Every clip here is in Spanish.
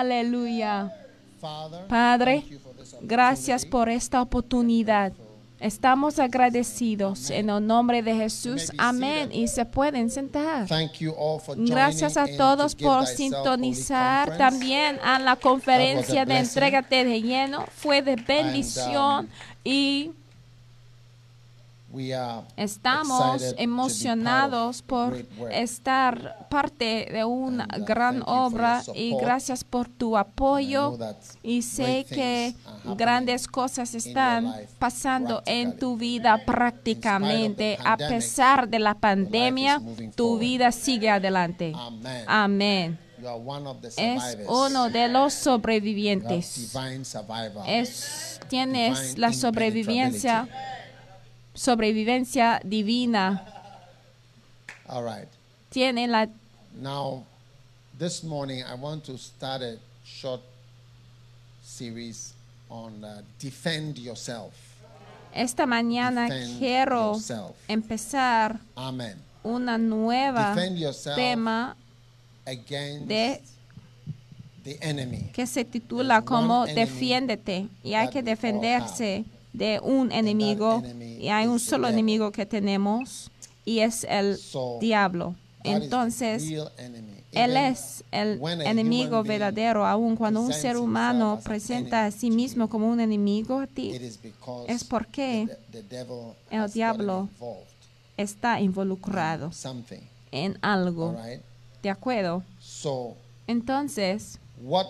Aleluya. Padre, gracias por esta oportunidad. Estamos agradecidos en el nombre de Jesús. Amén. Y se pueden sentar. Gracias a todos por sintonizar también a la conferencia de Entrégate de Lleno. Fue de bendición y Estamos emocionados por estar parte de una gran obra y gracias por tu apoyo. y sé que grandes cosas están pasando en tu vida prácticamente. A pesar de la pandemia, tu vida sigue adelante. Amén. Es uno de los sobrevivientes. Es, tienes la sobrevivencia sobrevivencia divina. All right. Tiene la Now, this morning I want to start a short series on uh, defend yourself. esta mañana Defend quiero yourself. empezar Amen. una nueva tema de the enemy. que se titula There's como Defiéndete y hay que defenderse de un enemigo y hay un solo enemigo que tenemos y es el So, diablo. Entonces. Él es el enemigo verdadero, aun cuando un ser humano presenta a sí mismo como un enemigo a ti, es porque el diablo está involucrado en algo. ¿De acuerdo? Entonces, what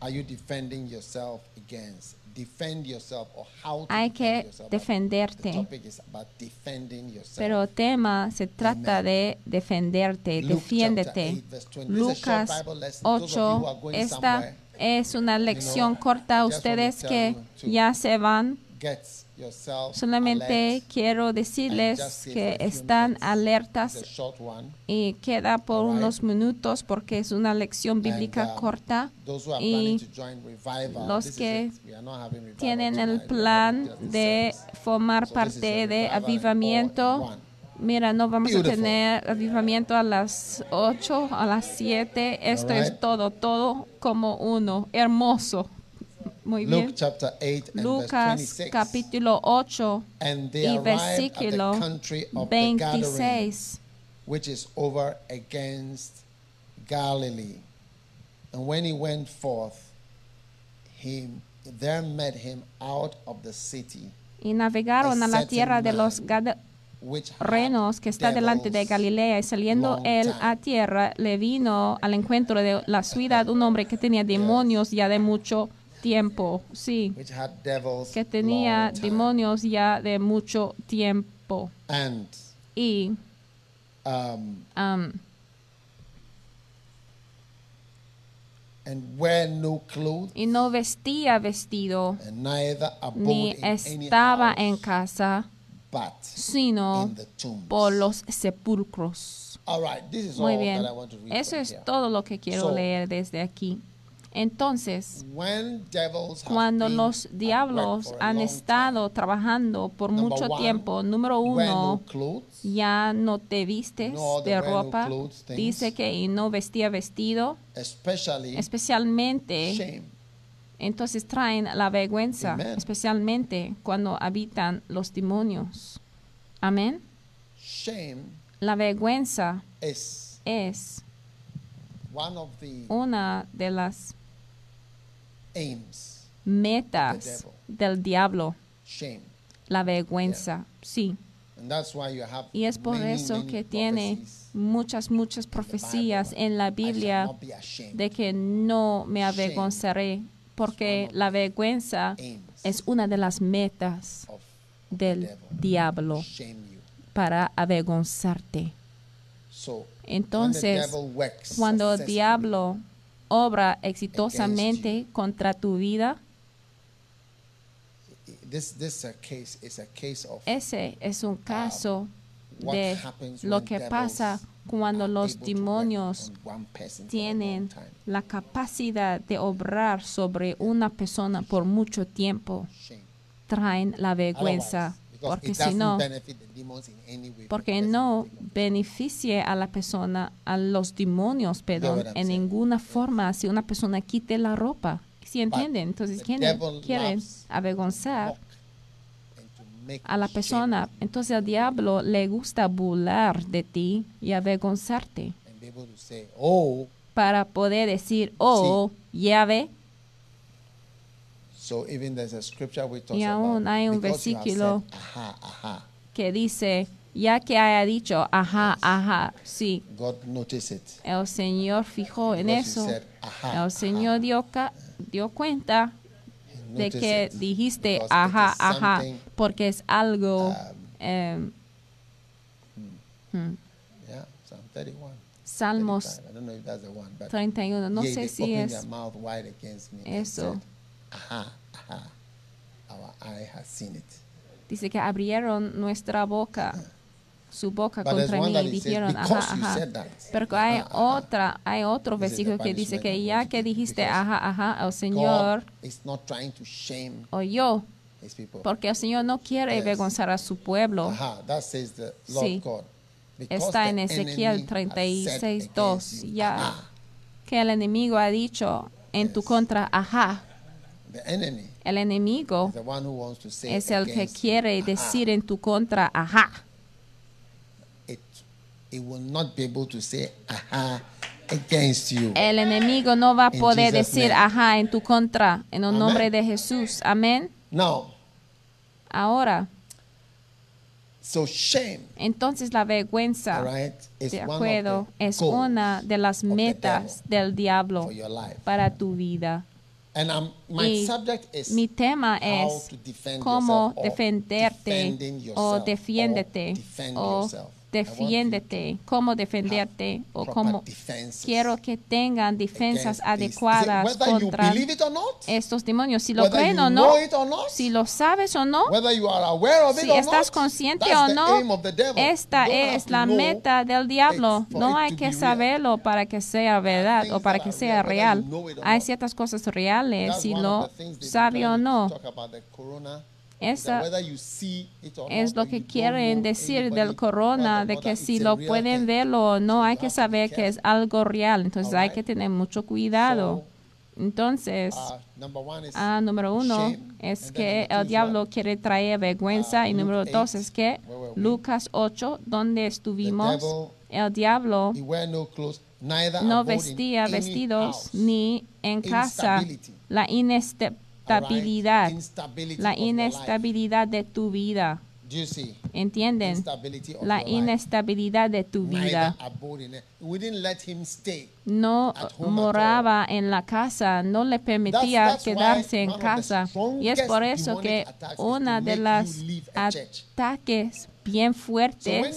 are you defending yourself against? Defend yourself or how to hay defend que defenderte. The topic is about defending yourself. Pero el tema se trata Amen. de defenderte, Luke defiéndete. chapter 8, verse 20. This is a short Lucas Bible lesson. Those of you who 8, are going esta somewhere, es una lección corta. Ustedes que ya se van, Get solamente quiero decirles que están alertas y queda por unos minutos porque es una lección bíblica um, corta. Y los que Tienen el plan de formar parte de avivamiento. Mira, no vamos a tener avivamiento a las 8, a las 7. Esto es todo, todo como uno. Hermoso. Muy Luke chapter 8 and verse Lucas 26. capítulo 8 And they y arrived at the versículo country of the Gadarene, 26. which is over against Galilee. And when he went forth, he there met him out of the city, Y navegaron a la tierra de los Gadarenos que está delante de Galilea. Y saliendo él a tierra, le vino al encuentro de la ciudad un hombre que tenía demonios ya de mucho tiempo. Sí. which had devils que tenía long time. demonios ya de mucho tiempo and y um, um, and wear no clothes y no vestía vestido and neither abode ni in any estaba house, en casa but sino in the tombs. por los sepulcros. All right, this is Muy all bien. that I want to read Eso es here. todo lo que quiero So, leer desde aquí. Entonces, cuando los diablos han estado trabajando por mucho tiempo, número uno, clothes, ya no te vistes de ropa. Dice que no vestía vestido, especially especialmente entonces traen la vergüenza, especialmente cuando habitan los demonios. Amén. La vergüenza es una de las aims metas del diablo, Shame. la vergüenza. Sí. And that's why you have Y es por many, eso many que tiene muchas, muchas profecías en la Biblia de que no me avergonzaré, porque la vergüenza es una de las metas del diablo para avergonzarte. Entonces, Cuando el diablo obra exitosamente contra tu vida, this this is a case is a case of ese es un caso what de lo que pasa cuando los demonios tienen la capacidad de obrar sobre una persona por mucho tiempo, traen la vergüenza. Porque si no, porque no beneficie a la persona, a los demonios, perdón, I'm en ninguna forma si una persona quite la ropa. ¿Sí entienden? Entonces, the ¿quieren, quieren avergonzar a la persona? Entonces, al diablo le gusta burlar de ti y avergonzarte and be able to say, "Oh, para poder decir, oh, ya ve, so even there's a scripture we talk Y aún about hay un versículo said, que dice, ya que haya dicho, ajá, ajá, sí, God it. el Señor fijó en Because eso. said, ajá, El Señor dio, dio cuenta de que it. dijiste Because ajá, ajá, porque es algo, um, em, hmm, Yeah, Psalm 31. Salmos 35. I don't know if that's the one, but 31, no sé si es eso. Our eye has seen it. Dice que abrieron nuestra boca, su boca But contra mí y says, dijeron, ajá, ajá. that. Pero hay ajá, ajá, otra, hay otro versículo que dice que ya que dijiste ajá, ajá, el Señor oyó, porque el Señor no quiere Yes. avergonzar a su pueblo. Ajá, that says the Lord Sí. God. Because Está en Ezequiel has said 36, against 2, you, ya ajá. que el enemigo ha dicho en tu Yes. contra, ajá. The enemy El enemigo is the one who wants to say es el que quiere decir en tu contra, ajá. it, it will not be able to say aha against you. El enemigo no va a poder decir, name. ajá, en tu contra, en el nombre de Jesús. Amén. Now, Ahora, so shame, entonces la vergüenza, right, de acuerdo, es una de las metas del diablo para tu vida. And um, my Y subject is Mi tema how es to defend cómo yourself or defenderte o defiéndete o defiéndete, cómo defenderte o cómo quiero que tengan defensas adecuadas contra estos demonios. Si lo creen o no, si lo sabes o no, si estás consciente o no, esta es la meta del diablo. No hay que saberlo para que sea verdad o para que sea real, Hay ciertas cosas reales, si lo sabe o no. Or es lo que quieren decir del corona, de que si lo pueden verlo o no, hay que saber que es algo real. Entonces hay que tener mucho cuidado. Entonces, uh, ah, número uno es que el diablo quiere traer vergüenza Ah, y número dos 8, es que? Lucas 8, donde estuvimos, el diablo no vestía vestidos ni en casa. La right? Inestabilidad, la inestabilidad de tu vida. ¿Entienden? La inestabilidad de tu vida. No moraba en la casa, no le permitía quedarse en casa. Y es por eso que to de church. ataques bien fuertes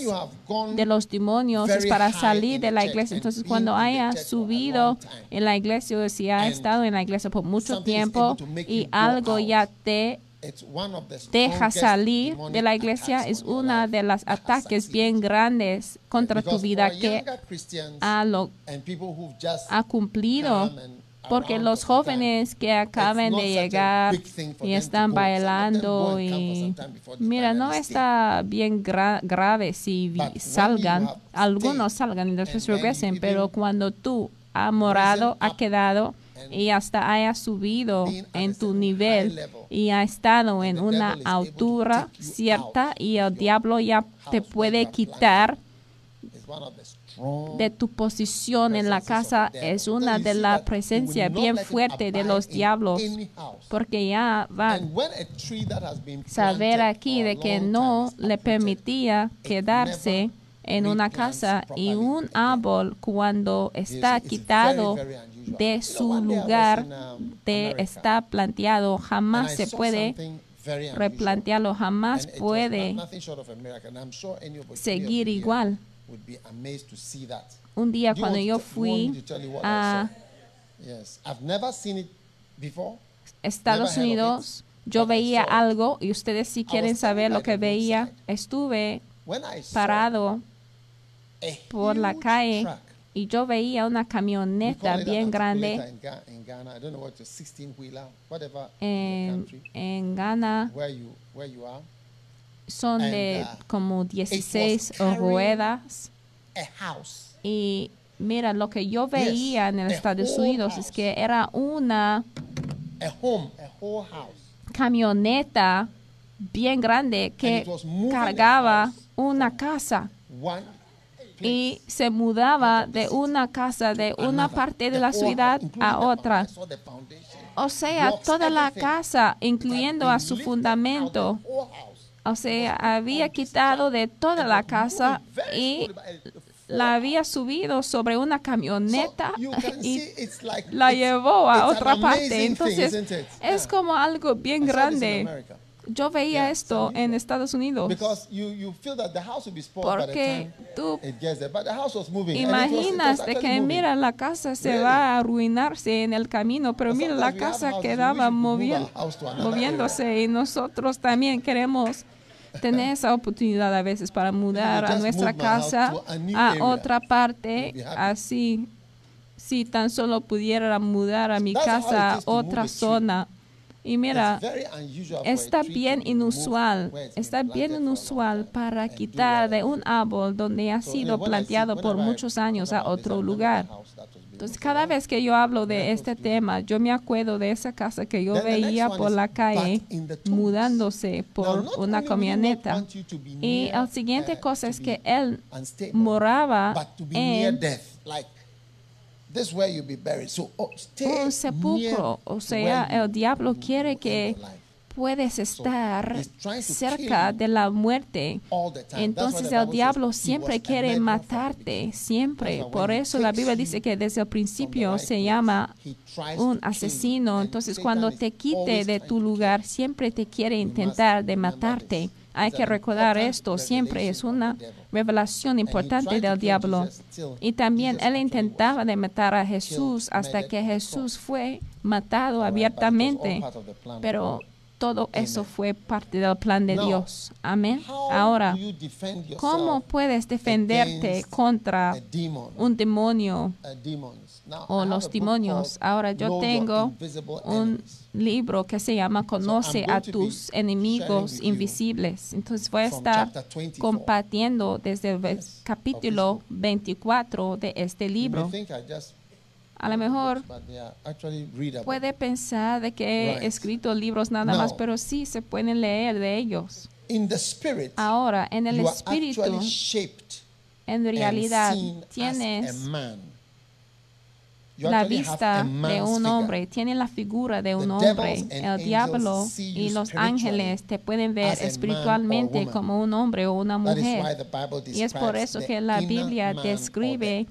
de los demonios es para salir de la iglesia. Entonces, cuando haya subido en la iglesia o si ha estado en la iglesia por mucho tiempo y algo ya te deja salir de la iglesia es una de las ataques bien grandes contra tu vida que ha, lo, ha cumplido. Porque los jóvenes que acaban de llegar y están bailando y mira, no está bien gra- grave si salgan, algunos salgan y después regresen, pero cuando tú has morado, risen ha up quedado y hasta haya subido en tu nivel y ha estado en una altura cierta y el diablo ya te puede quitar De tu posición en la casa es una de la presencia bien fuerte de los diablos, porque ya van saber aquí de que no le permitía quedarse en una casa y un árbol cuando está quitado de su lugar de estar planteado jamás se puede replantearlo, jamás puede seguir igual. Un día cuando yo fui a Estados Unidos, yo veía algo y ustedes si quieren saber lo que veía, estuve parado por la calle y yo veía una camioneta bien grande en, en Ghana. Son de como 16 ruedas. Y mira, lo que yo veía en Estados Unidos es que era una camioneta bien grande que cargaba una casa. y se mudaba de una casa de una parte de la ciudad a otra. O sea, toda la casa, incluyendo a su fundamento. O sea, había quitado de toda la casa y la había subido sobre una camioneta y la llevó a otra parte. Entonces, es como algo bien grande. Yo veía esto en Estados Unidos. Porque tú imaginas de que, mira, la casa se va a arruinarse en el camino, pero mira, la casa quedaba moviéndose y nosotros también queremos tener esa oportunidad a veces para mudar a nuestra casa a otra parte, así, si tan solo pudiera mudar a mi casa a otra zona. Y mira, está bien inusual, está bien inusual para quitar de un árbol donde ha sido planteado por muchos años a otro lugar. Entonces, cada vez que yo hablo de este tema, yo me acuerdo de esa casa que yo veía por la calle mudándose por una camioneta. Y la siguiente uh, cosa es que él moraba en un sepulcro. O sea, el diablo quiere que puedes estar cerca de la muerte. Entonces el diablo siempre quiere matarte, siempre. Por eso la Biblia dice que desde el principio se llama un asesino. Entonces cuando te quite de tu lugar, siempre te quiere intentar de matarte. Hay que recordar esto, siempre es una revelación importante del diablo. Y también él intentaba de matar a Jesús hasta que Jesús fue matado abiertamente. Pero todo eso fue parte del plan de Dios. Amén. Ahora, ¿cómo puedes defenderte contra un demonio o los demonios? Ahora, yo tengo un libro que se llama Conoce a tus enemigos invisibles. Entonces voy a estar compartiendo desde el capítulo 24 de este libro. A lo mejor puede pensar de que he escrito libros nada más, pero sí se pueden leer de ellos. Ahora, en el espíritu, en realidad, tienes la vista de un hombre, tiene la figura de un hombre. El diablo y los ángeles te pueden ver espiritualmente como un hombre o una mujer. Y es por eso que la Biblia describe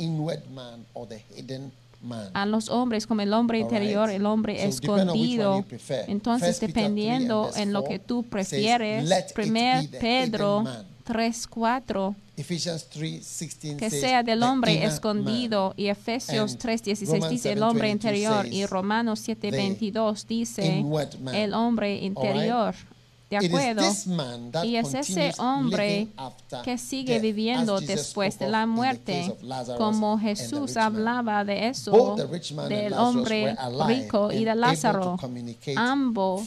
a los hombres como el hombre interior, el hombre escondido. Entonces, dependiendo en lo que tú prefieres, 1 Pedro 3, 4, que sea del hombre escondido, y Efesios 3, 16 dice el hombre interior, y Romanos 7, 22 dice el hombre interior. ¿De acuerdo? Y es ese hombre que sigue viviendo después de la muerte, como Jesús hablaba de eso, del hombre rico y de Lázaro. Ambos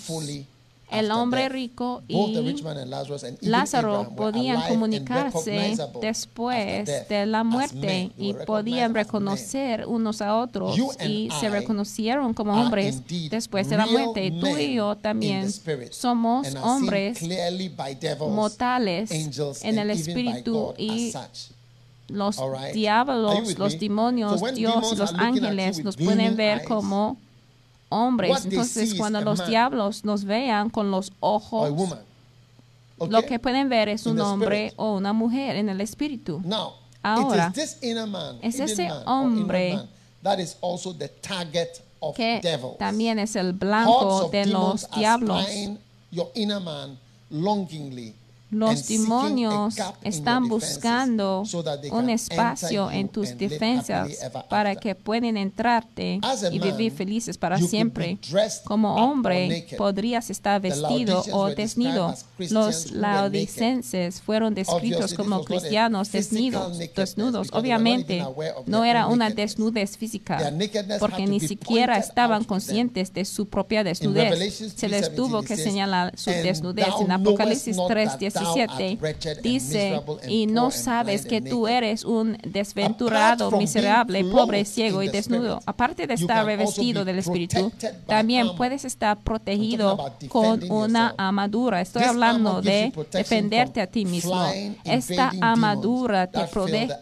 el hombre rico y Lázaro podían comunicarse después de la muerte y podían reconocer unos a otros y se reconocieron como hombres después de la muerte. Tú y yo también somos hombres mortales en el espíritu y los diablos, los demonios, Dios y los ángeles nos pueden ver como hombres. Entonces, cuando los diablos nos vean con los ojos, okay. lo que pueden ver es un hombre o una mujer en el espíritu. Now, Ahora, it is this man, es ese hombre that is also the target of que devils. también es el blanco de los diablos. Your inner man longingly los demonios están buscando un espacio en tus defensas para que puedan entrarte y vivir felices para siempre. Como hombre, podrías estar vestido o desnudo. Los laodicenses fueron descritos como cristianos desnudos. Obviamente, no era una desnudez física, porque ni siquiera estaban conscientes de su propia desnudez. Se les tuvo que señalar su desnudez en Apocalipsis 3, dice, y no sabes que tú eres un desventurado, miserable, pobre, ciego y desnudo. Aparte de estar revestido del Espíritu, también puedes estar protegido con una amadura. Estoy hablando de defenderte a ti mismo. Esta armadura te, protege,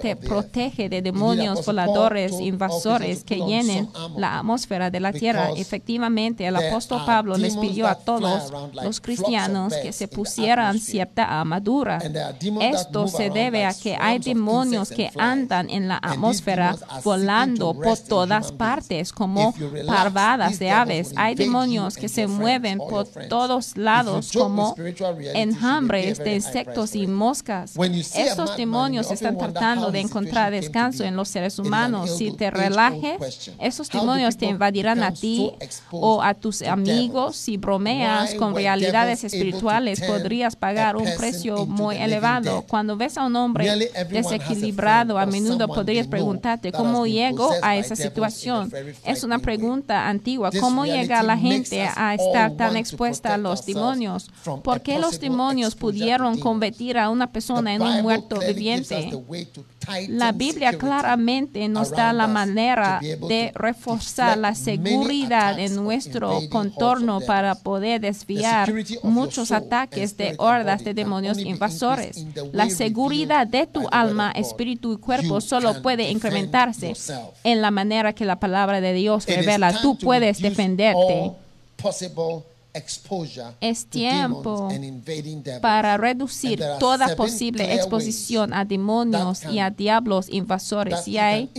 te protege de demonios voladores, invasores que llenen la atmósfera de la tierra. Efectivamente, el apóstol Pablo les pidió a todos los cristianos que se pusieran cierta armadura. Esto se debe a que hay demonios que andan en la atmósfera volando por todas partes como parvadas de aves. Hay demonios que se mueven por todos lados como enjambres de insectos y moscas. Estos demonios están tratando de encontrar descanso en los seres humanos. Si te relajes, esos demonios te invadirán a ti o a tus amigos. Si bromeas con realidades espirituales, podrías pagar un precio muy elevado. Cuando ves a un hombre desequilibrado, a menudo podrías preguntarte, ¿cómo llego a esa situación? Es una pregunta antigua. ¿Cómo llega la gente a estar tan expuesta a los demonios? ¿Por qué los demonios pudieron convertir a una persona en un muerto viviente? La Biblia claramente nos da la manera de reforzar la seguridad en nuestro contorno para poder desviar muchos ataques de hordas de demonios invasores. La seguridad de tu alma, espíritu y cuerpo solo puede incrementarse en la manera que la palabra de Dios revela. Tú puedes defenderte. Es tiempo para reducir toda posible exposición a demonios y a diablos invasores. Y hay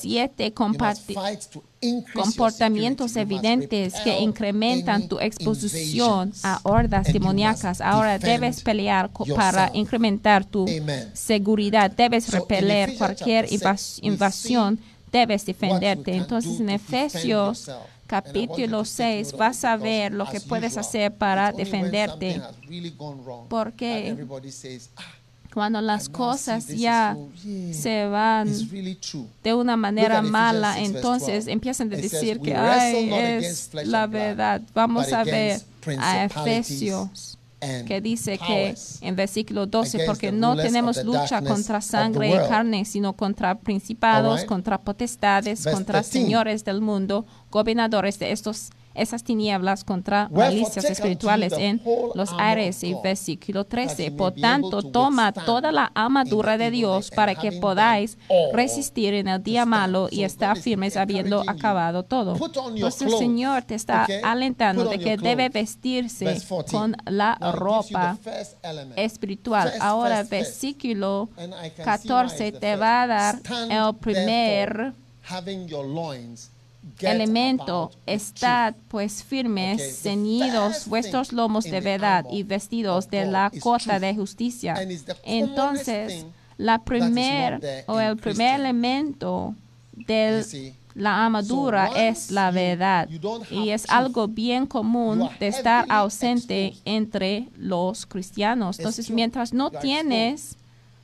siete comportamientos evidentes que incrementan tu exposición a hordas demoníacas. Ahora debes pelear para incrementar tu seguridad. Debes repeler cualquier invasión. Debes defenderte. Entonces en Efesios capítulo 6 vas a ver lo que puedes hacer para defenderte. Porque cuando las cosas ya se van de una manera mala, entonces empiezan a decir que Ay, es la verdad. Vamos a ver a Efesios que dice que en versículo 12, porque no tenemos lucha contra sangre y carne, sino contra principados, contra potestades, contra señores del mundo, gobernadores de estos esas tinieblas contra malicias espirituales en los aires y versículo 13. Por tanto, toma toda la armadura de Dios para que podáis resistir en el día malo y estar firmes habiendo acabado todo. Nuestro Señor te está alentando de que debe vestirse con la ropa espiritual. Ahora, versículo 14 te va a dar el primer elemento, estad pues firmes, ceñidos vuestros lomos de verdad y vestidos de la cota de justicia. Entonces, la primer o el primer elemento de la armadura es la verdad y es algo bien común de estar ausente entre los cristianos. Entonces, mientras no tienes...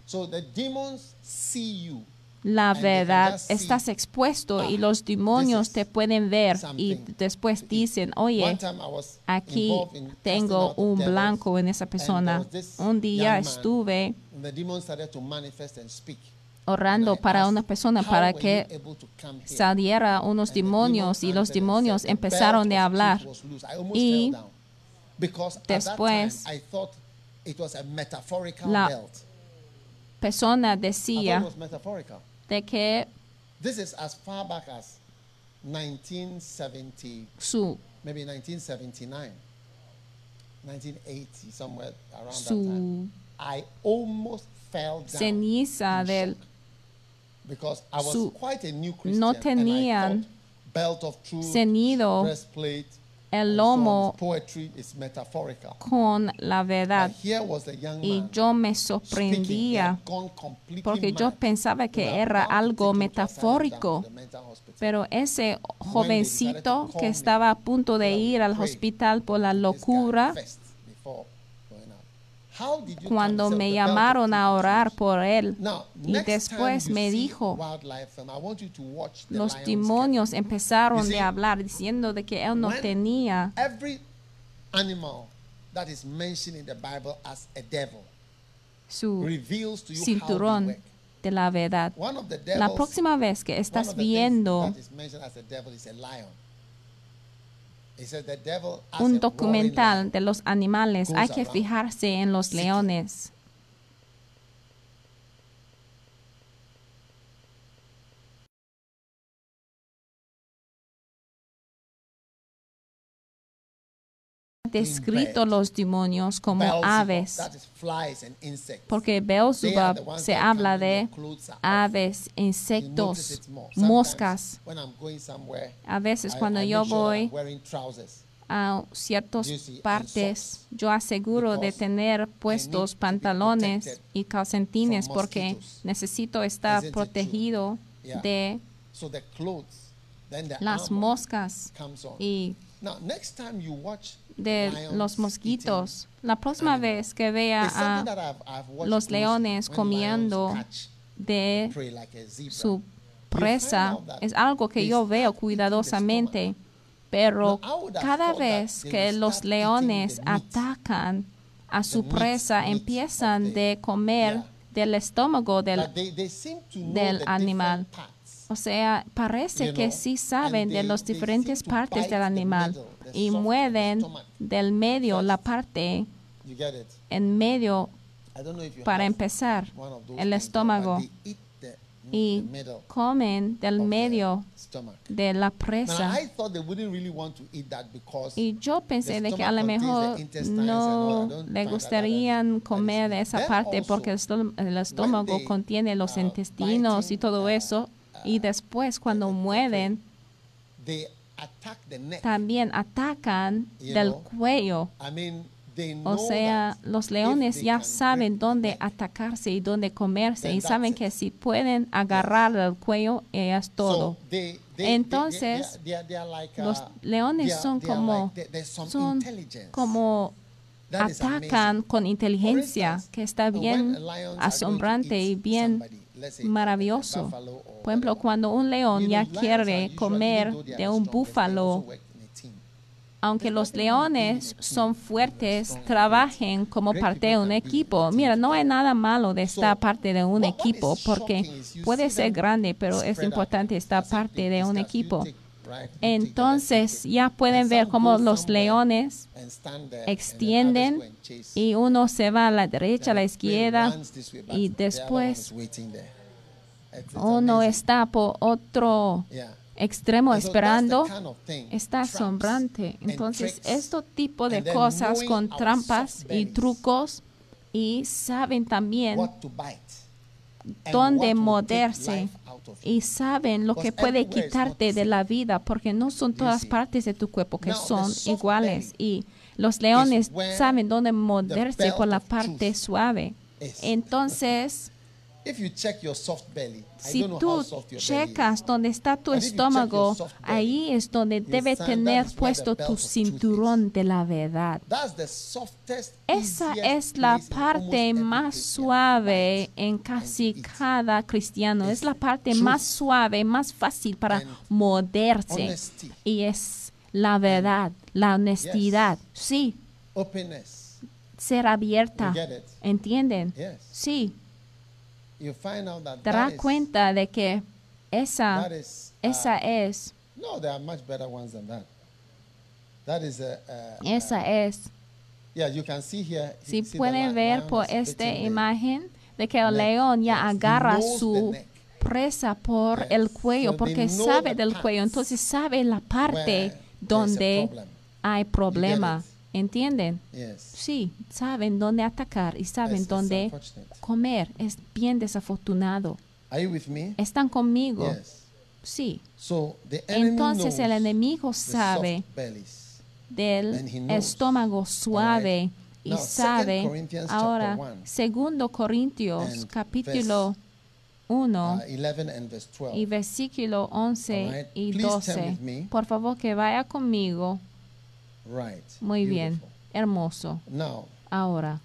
So the demons see you la verdad, estás expuesto y los demonios te pueden ver y después dicen, oye, aquí tengo un blanco en esa persona. Un día estuve orando para una persona para que saliera unos demonios y los demonios empezaron a hablar. Y después la persona decía, de que This is as far back as 1970, su, maybe 1979, 1980, somewhere around that time. I almost fell down ceniza del because I was su- quite a new Christian no and I tenían thought belt of truth, ceñido breastplate, el lomo con la verdad. Y yo me sorprendía porque yo pensaba que era algo metafórico. Pero ese jovencito que estaba a punto de ir al hospital por la locura, first before going out. How did you cuando me llamaron a orar por él, y después me dijo, the los demonios empezaron de hablar diciendo de que él no tenía. Every animal that is mentioned in the Bible as a devil su reveals to you how cinturón de la verdad. La próxima vez que estás viendo un documental de los animales, hay que fijarse en los leones. Descrito los demonios como aves, porque Beelzebub se habla de aves, insectos, moscas. A veces cuando yo voy a ciertas partes, yo aseguro de tener puestos pantalones y calcentines from porque necesito estar protegido de las moscas y De los mosquitos. La próxima vez que vea a los leones comiendo de su presa es algo que yo veo cuidadosamente, pero cada vez que los leones atacan a su presa, empiezan de comer del estómago del del animal. O sea, parece que sí saben de las diferentes partes del animal y mueven del medio la parte en medio para empezar el estómago y comen del medio de la presa. I thought they wouldn't really want to eat that because Y yo pensé de que a lo mejor intestines and all. I no le is- comer de esa parte porque el estómago contiene los are intestinos y todo uh, eso. Y después cuando mueren, también atacan del cuello. O sea, los leones ya saben dónde atacarse y dónde comerse y saben que si pueden agarrar el cuello, es todo. Entonces, los leones son como- Son como atacan con inteligencia, que está bien asombrante y bien maravilloso. Por ejemplo, cuando un león ya quiere comer de un búfalo, aunque los leones son fuertes, trabajen como parte de un equipo. Mira, no hay nada malo de estar parte de un equipo porque puede ser grande, pero es importante estar parte de un equipo. Entonces ya pueden ver cómo los leones extienden y uno se va a la derecha, a la izquierda y después uno está por otro extremo esperando. Está asombrante. Entonces, este tipo de cosas con trampas y trucos y saben también dónde what y saben lo que puede quitarte de la vida porque no son todas partes de tu cuerpo que son iguales. y los leones saben dónde moverse belt por la parte suave. Entonces, si tú checas dónde está tu But if you check estómago, your soft belly, ahí es donde debe tener puesto tu cinturón de la verdad. That's the softest, Esa es la parte más suave en casi cada cristiano. Es la parte truth. más suave, más fácil para morderse. Y es la verdad, la honestidad. Sí, Openness. ser abierta. ¿Entienden? Yes. Sí, You find out that te is- cuenta de que esa, uh, esa es, no, there are much better ones than that. That is a, a, esa es. yeah. You can see here. Si pueden ver por esta imagen, de que el león ya agarra su presa por el cuello, porque sabe del cuello, entonces sabe la parte donde hay problema. ¿Entienden? Yes. Sí, saben dónde atacar y saben dónde comer. Es bien desafortunado. Are you with me? ¿Están conmigo? Yes. Sí. So the enemy Entonces el enemigo sabe bellies. del estómago suave y Now, sabe ahora segundo Corintios capítulo 1 Uh, 11 and verse 12. y versículo 11 Alright. y Please turn 12 with me. por favor que vaya conmigo Right. muy bien. Beautiful. hermoso. Now, ahora.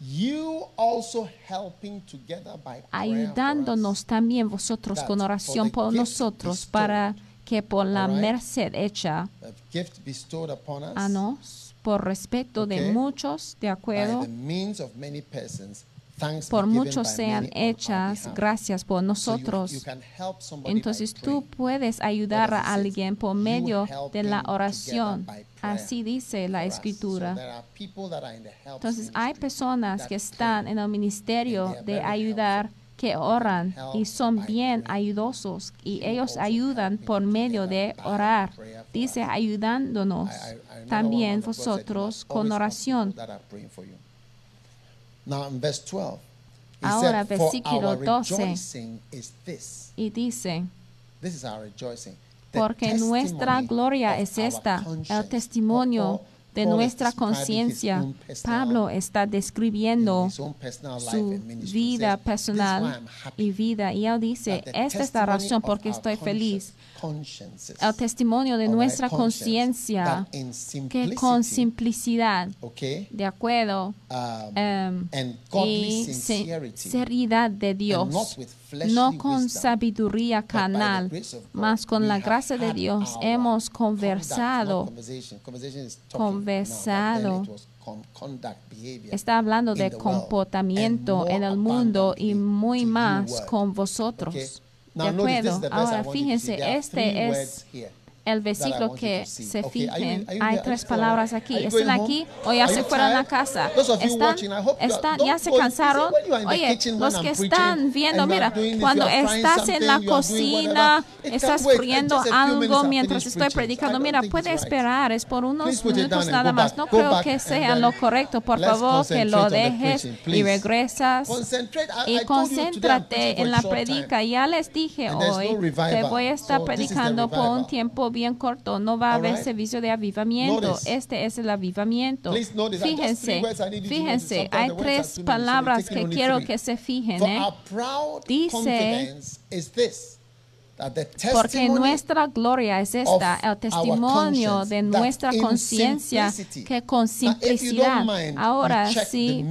you also helping together by ayudándonos también vosotros con oración por nosotros para que por la alright, merced hecha bestowed upon us. A nos por respeto de Okay. muchos de by acuerdo the means of many persons, por muchos sean hechas gracias por nosotros Entonces tú puedes ayudar a alguien por medio de la oración. Así dice la escritura. Entonces hay personas que están en el ministerio de ayudar que oran y son bien ayudosos y ellos ayudan por medio de orar. Dice ayudándonos también one man of God said, "You vosotros con oración. people that are praying for you." Now in verse 12, he Ahora, said, "For versículo our 12. rejoicing is this." Y dice, This is our rejoicing. The porque nuestra gloria es esta, el testimonio de nuestra conciencia. Pablo está describiendo su vida says, "This is why personal y vida. Y él dice, esta es la razón por our estoy feliz. El testimonio de nuestra conciencia, que con simplicidad, de acuerdo, um, em, y seriedad de Dios, no con sabiduría God, mas con la gracia de Dios hemos conversado. Conversado. Está hablando de comportamiento en el mundo y muy más con vosotros. De acuerdo. Ahora fíjense, este es. El versículo que se you Hay tres palabras aquí. ¿Están aquí o ya se fueron a casa? ¿Están? están ¿Ya se cansaron? Oye, los que están viendo, mira, cuando estás en la cocina, estás friendo algo mientras estoy predicando, mira, puede esperar, es por unos minutos nada más. No creo que sea lo correcto. Por favor, que lo dejes y regresas y concéntrate en la predica. Ya les dije hoy que voy a estar predicando por un tiempo bien corto. No va a haber Alright. servicio de avivamiento. Notice. Este es el avivamiento. Fíjense, fíjense, hay tres palabras que quiero que se fijen. ¿eh? Dice, Porque nuestra gloria es esta, el testimonio de nuestra conciencia, que con simplicidad. Ahora sí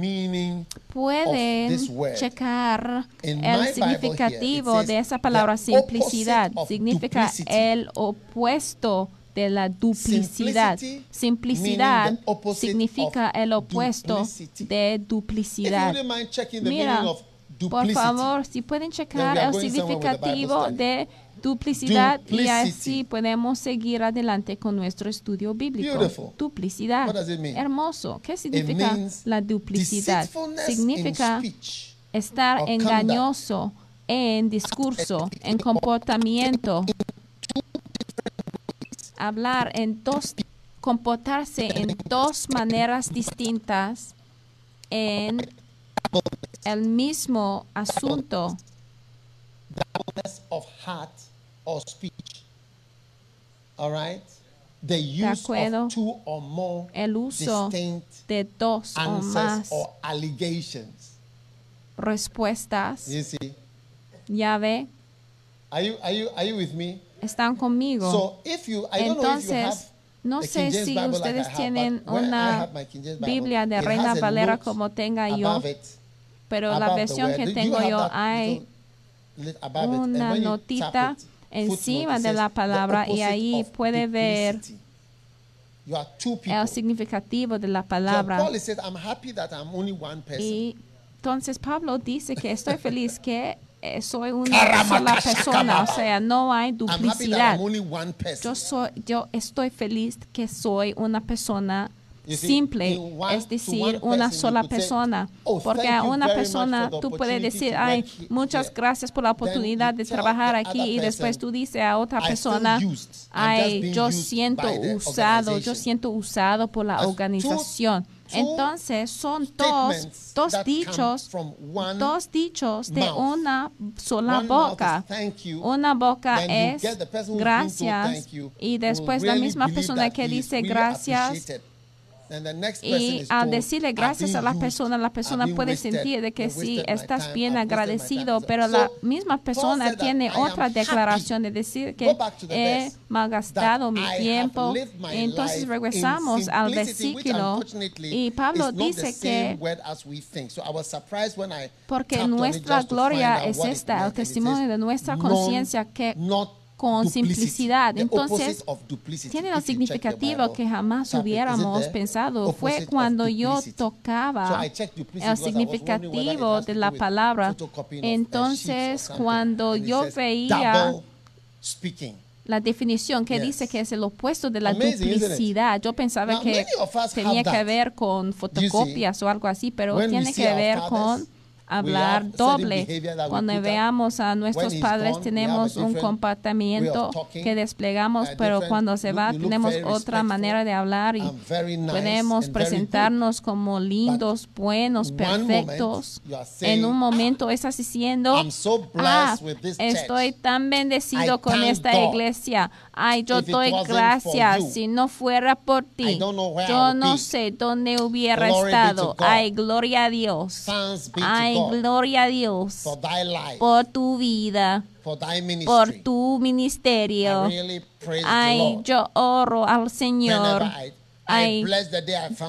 pueden checar el significativo de esa palabra simplicidad. Significa el opuesto de la duplicidad. Simplicidad significa el opuesto duplicity. de duplicidad. Mira, por favor, si pueden checar el significativo de duplicidad y así podemos seguir adelante con nuestro estudio bíblico. Beautiful. Duplicidad. What does it mean? Hermoso. ¿Qué significa la duplicidad? Significa speech estar engañoso en discurso, en comportamiento, hablar en dos, comportarse en dos maneras distintas en el mismo asunto. of heart or speech. All right? The use acuerdo. of two or more El uso distinct de dos o answers más or allegations. respuestas. You see? Ya ve, Are you are you are you with me? están conmigo. So if you I don't know if you have Entonces, no sé si Bible ustedes tienen una Bible, Biblia de Reina Valera como tenga yo, it, pero la versión que tengo yo hay una notita it, encima de la "The palabra y ahí puede ver duplicity." You are two people. el significativo de la palabra. Y entonces Pablo dice que estoy feliz que eh, soy una sola persona, o sea, no hay duplicidad. Yo soy, yo estoy feliz que soy una persona simple, es decir, una sola persona. "Oh, Porque a una persona tú puedes decir, ay, muchas here." gracias por la oportunidad de trabajar aquí y después tú dices a otra "I feel persona, ay, yo siento usado, yo organization." siento usado por la organización. Entonces son dos, dos dichos, dos dichos de una sola boca. is thank you, Una boca es gracias y después la misma persona que dice gracias y al decirle "I've gracias a la used, persona, la I've persona been puede wasted, sentir de que sí, estás bien agradecido, time." pero la misma persona tiene otra declaración de decir que he malgastado mi tiempo. Entonces regresamos al versículo y Pablo dice que word as we think. So I was surprised when I porque nuestra gloria es esta, el testimonio de nuestra "Non- conciencia que con duplicity", simplicidad. Entonces, tiene lo significativo que jamás hubiéramos pensado. Fue cuando yo tocaba el significativo de la palabra. Entonces, cuando yo veía la definición que Yes. dice que es el opuesto de la Amazing, duplicidad. Yo pensaba Now, que tenía que ver con fotocopias o algo así, pero tiene see que ver con hablar doble. Cuando veamos a nuestros padres tenemos un comportamiento que desplegamos, pero cuando se va tenemos otra manera de hablar y podemos presentarnos como lindos, buenos, perfectos. En un momento estás diciendo, ah, estoy tan bendecido con esta iglesia. Ay, yo doy gracias. si no fuera por ti, yo no sé dónde hubiera estado. Ay, gloria a Dios. Ay, gloria a Dios por tu vida, por tu ministerio. Ay, yo oro al Señor. Ay,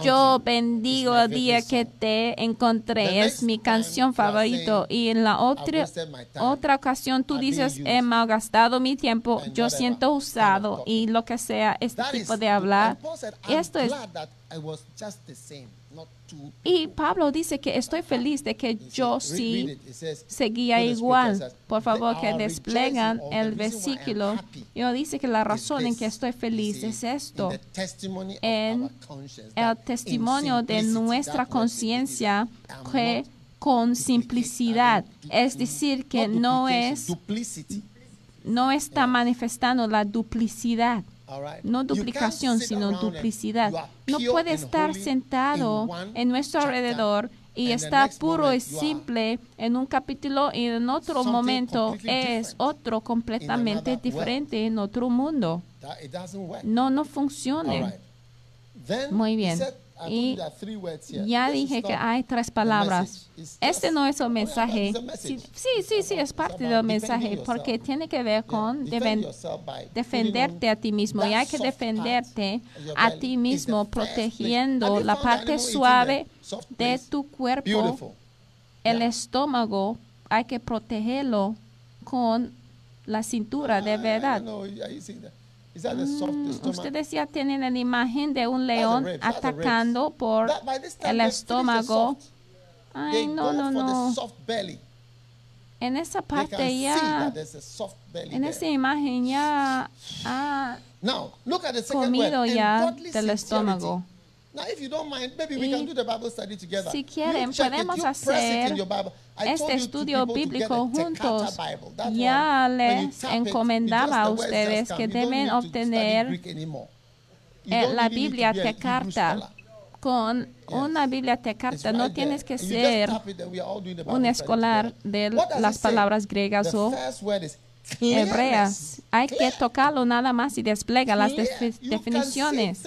Yo bendigo el día que te encontré. Es mi canción saying, Y en la otra, otra ocasión tú dices, he malgastado mi tiempo. Yo siento usado. Y lo que sea, este tipo de hablar. Esto es Y Pablo dice que estoy feliz de que yo sí seguía "For the igual. Por favor, "The- que desplegan el versículo. Yo dice que la razón en this." que estoy feliz es esto. en el testimonio de nuestra conciencia que con simplicidad, es decir, que no es, no está manifestando la duplicidad? No duplicación, sino duplicidad. No puede estar sentado en nuestro alrededor y está puro y simple en un capítulo y en otro momento es otro completamente diferente en otro mundo. No, no. Then Muy bien. Y. Ya dije que hay tres palabras. Este just- no es Oh, yeah, mensaje. Sí, sí, sí, es parte del mensaje porque tiene que ver con defenderte a ti mismo y hay que defenderte a ti mismo protegiendo la parte suave de tu cuerpo. El estómago hay que protegerlo con la cintura de I verdad. Mm, stomach? Ustedes ya tienen la imagen de un león atacando por That- time el estómago. Ay, no, no, no. En esa parte ya, en esa imagen ya ha Now, look at the comido word. ya del estómago. Now, if you don't mind, maybe we can do the Bible study together. si You quieren, it, podemos you press it hacer in your Bible. I told este you estudio people to get bíblico juntos. Ya les encomendaba a ustedes que deben obtener eh, la Biblia Tecarta. Con una Biblia Tecarta right no tienes que ser un escolar de las palabras griegas o hebreas. Hay que tocarlo nada más y despliega las definiciones.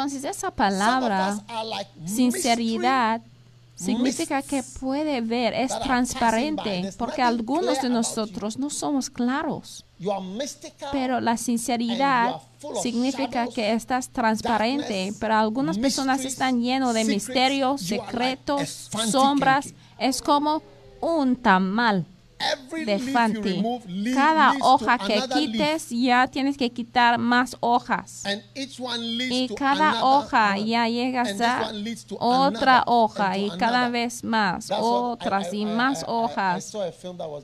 Entonces esa palabra, like sinceridad, significa que puede ver, es transparente, porque algunos de nosotros no somos claros. Pero la sinceridad significa que estás transparente, pero algunas personas están llenos de misterios, secretos, sombras. Es como un tamal de Fanti. Cada hoja que quites ya tienes que quitar más hojas. Y cada hoja ya llegas a otra hoja y cada vez más, otras y más hojas.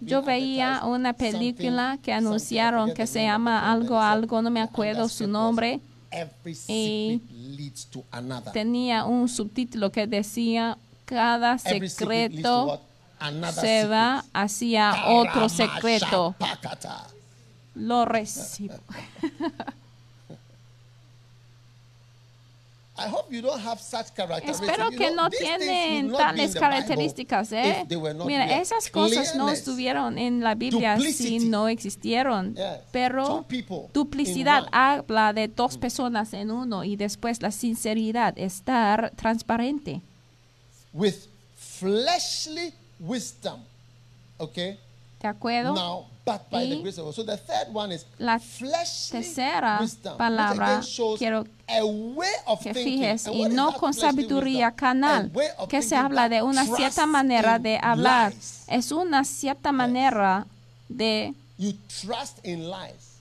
Yo veía una película que anunciaron que se llama algo algo, no me acuerdo su nombre. Y tenía un subtítulo que decía cada secreto se va hacia otro secreto. Lo recibo. I hope you don't have such. Espero You que know, no tienen tales características, ¿eh? Mira, there. esas cosas no estuvieron en la Biblia si no existieron. Pero duplicidad habla de dos personas en uno y después la sinceridad, estar transparente. with fleshly wisdom. Okay? ¿De acuerdo? Now, but by the Y grace of God. So the third one is la tercera wisdom. palabra quiero a way of que fijes y no con sabiduría canal, que se habla de una cierta manera de hablar. lies. Es una cierta manera de You trust in lies.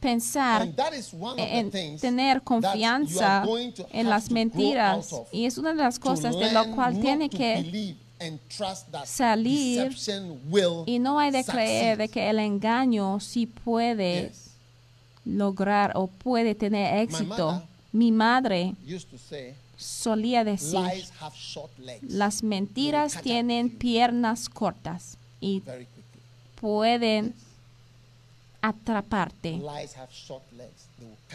pensar And that is one of the en things tener confianza en las mentiras y es una de las cosas de lo cual tiene que believe and trust that salir y no hay de creer de que el engaño sí puede lograr o puede tener éxito. Mi madre solía decir, las mentiras tienen piernas cortas y pueden atraparte.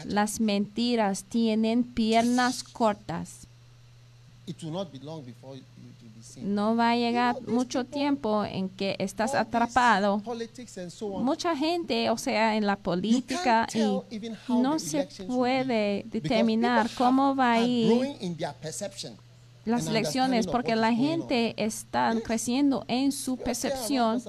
Las mentiras tienen piernas cortas. No va a llegar mucho tiempo en que estás atrapado. Mucha gente, o sea, en la política y no se puede determinar cómo va a ir las elecciones porque la gente está creciendo en su percepción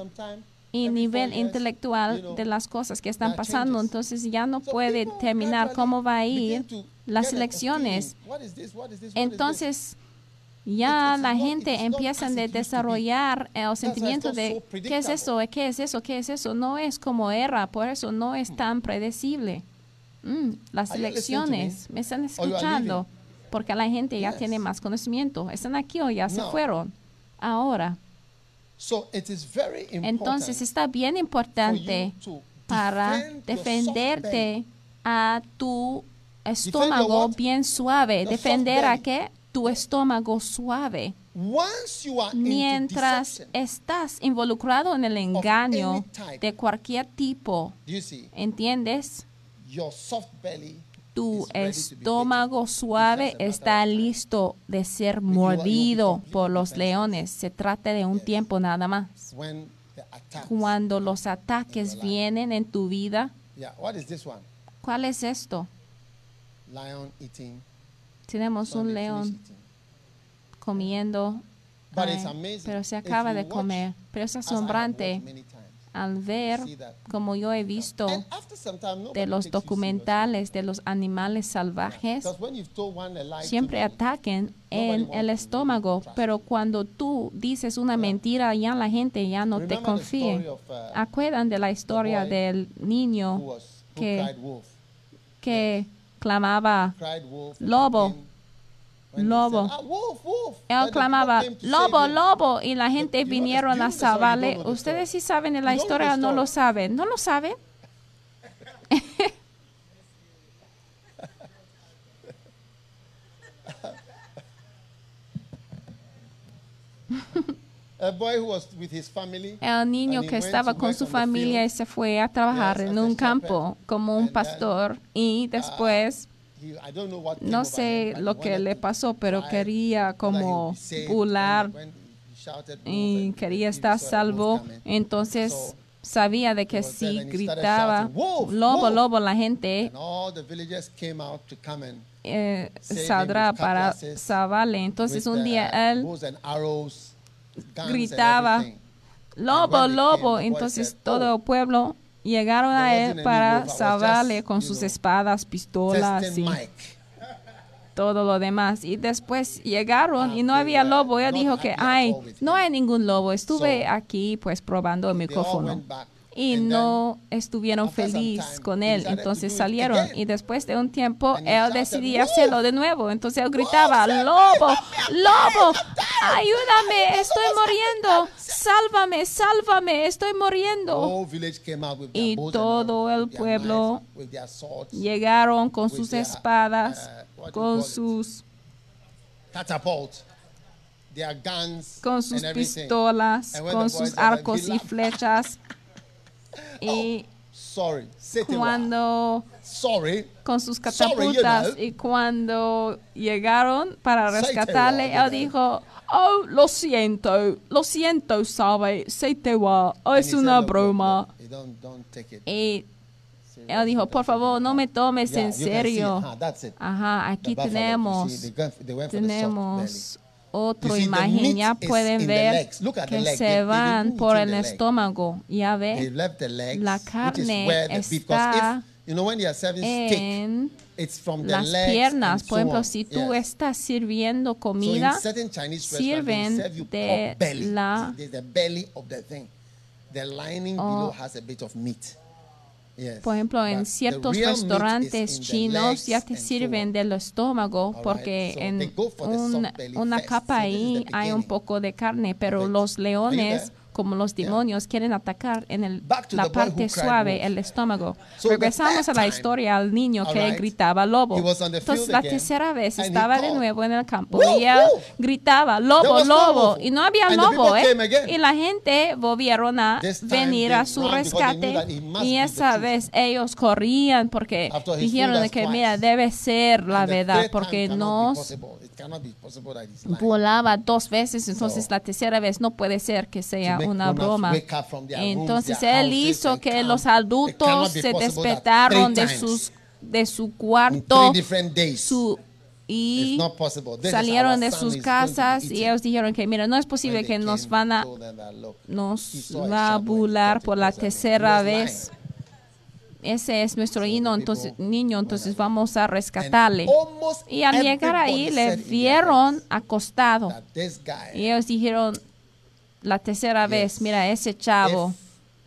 y nivel intelectual de las cosas que están pasando, entonces ya no puede determinar cómo va a ir las elecciones. Entonces ya la gente empieza a desarrollar el why sentimiento de qué es eso, qué es eso, qué es eso. No es como era, por eso no es tan predecible. Mm, las to elecciones, me? están escuchando, porque la gente ya tiene más conocimiento. ¿Están aquí o ya se fueron? Ahora. So it is very important Entonces está bien importante para defenderte a tu estómago bien suave. ¿Defender a qué? Tu estómago suave. Once you are Mientras estás involucrado en el engaño type. de cualquier tipo, ¿entiendes? your soft belly Tu estómago suave está listo de ser mordido por los leones. Se trata de un tiempo nada más. Cuando los ataques vienen en tu vida? ¿cuál es esto? Tenemos un león eating. comiendo, But ay, it's amazing. pero se acaba de comer. Pero es asombrante al ver, como yo he visto, de los documentales de los animales salvajes, siempre ataquen en el estómago, pero cuando tú dices una mentira, ya la gente ya no te confía. uh, ¿Acuerdan de la historia del niño que- que clamaba. Lobo. Lobo. "Ah, wolf, wolf." Él clamaba, lobo, lobo, y la gente vinieron a salvarle. Ustedes sí saben de la historia o no lo saben. ¿No lo saben? A boy who was with his family. El niño que estaba con su familia y se fue a trabajar en un campo como un then, pastor y después what came no sé lo que le pasó, pero quería como pular y quería estar salvo. Entonces sabía de que si gritaba shouting, "Wolf, lobo, wolf." lobo, la gente and all the villagers came out to come and eh, saldrá para salvarle. Entonces un uh, día él gritaba, everything. lobo, lobo. Entonces todo "Oh, el pueblo llegaron a él para salvarle con sus espadas, pistolas y todo lo demás. Y después llegaron y no Ah, había they lobo. not dijo que, ay, no hay ningún lobo. Estuve aquí pues probando el micrófono. Y no estuvieron time, con él. Entonces salieron y después de un tiempo él decidía "Wolf! hacerlo de nuevo. Entonces él gritaba, lobo, lobo, ayúdame, estoy muriendo, sálvame, sálvame, estoy muriendo. their Y todo el pueblo Llegaron con sus espadas, uh, con sus, con sus pistolas, con sus arcos "We y laugh." flechas. Y Sorry, Satan. cuando Sorry, con sus Sorry, you catapultas know. y cuando llegaron para rescatarle, él dijo, oh, lo siento, lo siento, sabe, se te va, And es una "Look, look, broma. Y él dijo, por favor, no me tomes Yeah, en it. serio. Ah. Ajá, aquí tenemos, tenemos otra imagen. Ya pueden ver que se van por el estómago. Ya ve La carne está if, you know when they are serving steak, en it's from the las legs piernas. Por ejemplo, si tú estás sirviendo comida, sirven de la- the lining Oh. below has a bit of meat. Por ejemplo, en ciertos restaurantes chinos ya te sirven del estómago porque en un- una capa ahí hay un poco de carne, pero los leones? Como los demonios, quieren atacar en el, la parte suave, el estómago. So Regresamos a la historia al niño que alright, gritaba lobo. Entonces la tercera vez estaba de nuevo en el campo "Wolf, y él wolf." gritaba lobo, no lobo y no había And lobo, ¿eh? Y la gente volvieron a venir a su rescate. y esa vez ellos corrían porque dijeron que mira debe ser la verdad porque lying. volaba dos veces entonces So, la tercera vez no puede ser que sea una broma. entonces él hizo que los adultos se despertaron de sus de su cuarto su y It's not possible. This is salieron de sus casas y ellos dijeron que mira no es posible que nos van a nos va a burlar por la tercera vez ese es nuestro niño, entonces, niño, entonces vamos a rescatarle. Y al llegar ahí le vieron acostado. Y ellos dijeron la tercera vez, mira, ese chavo,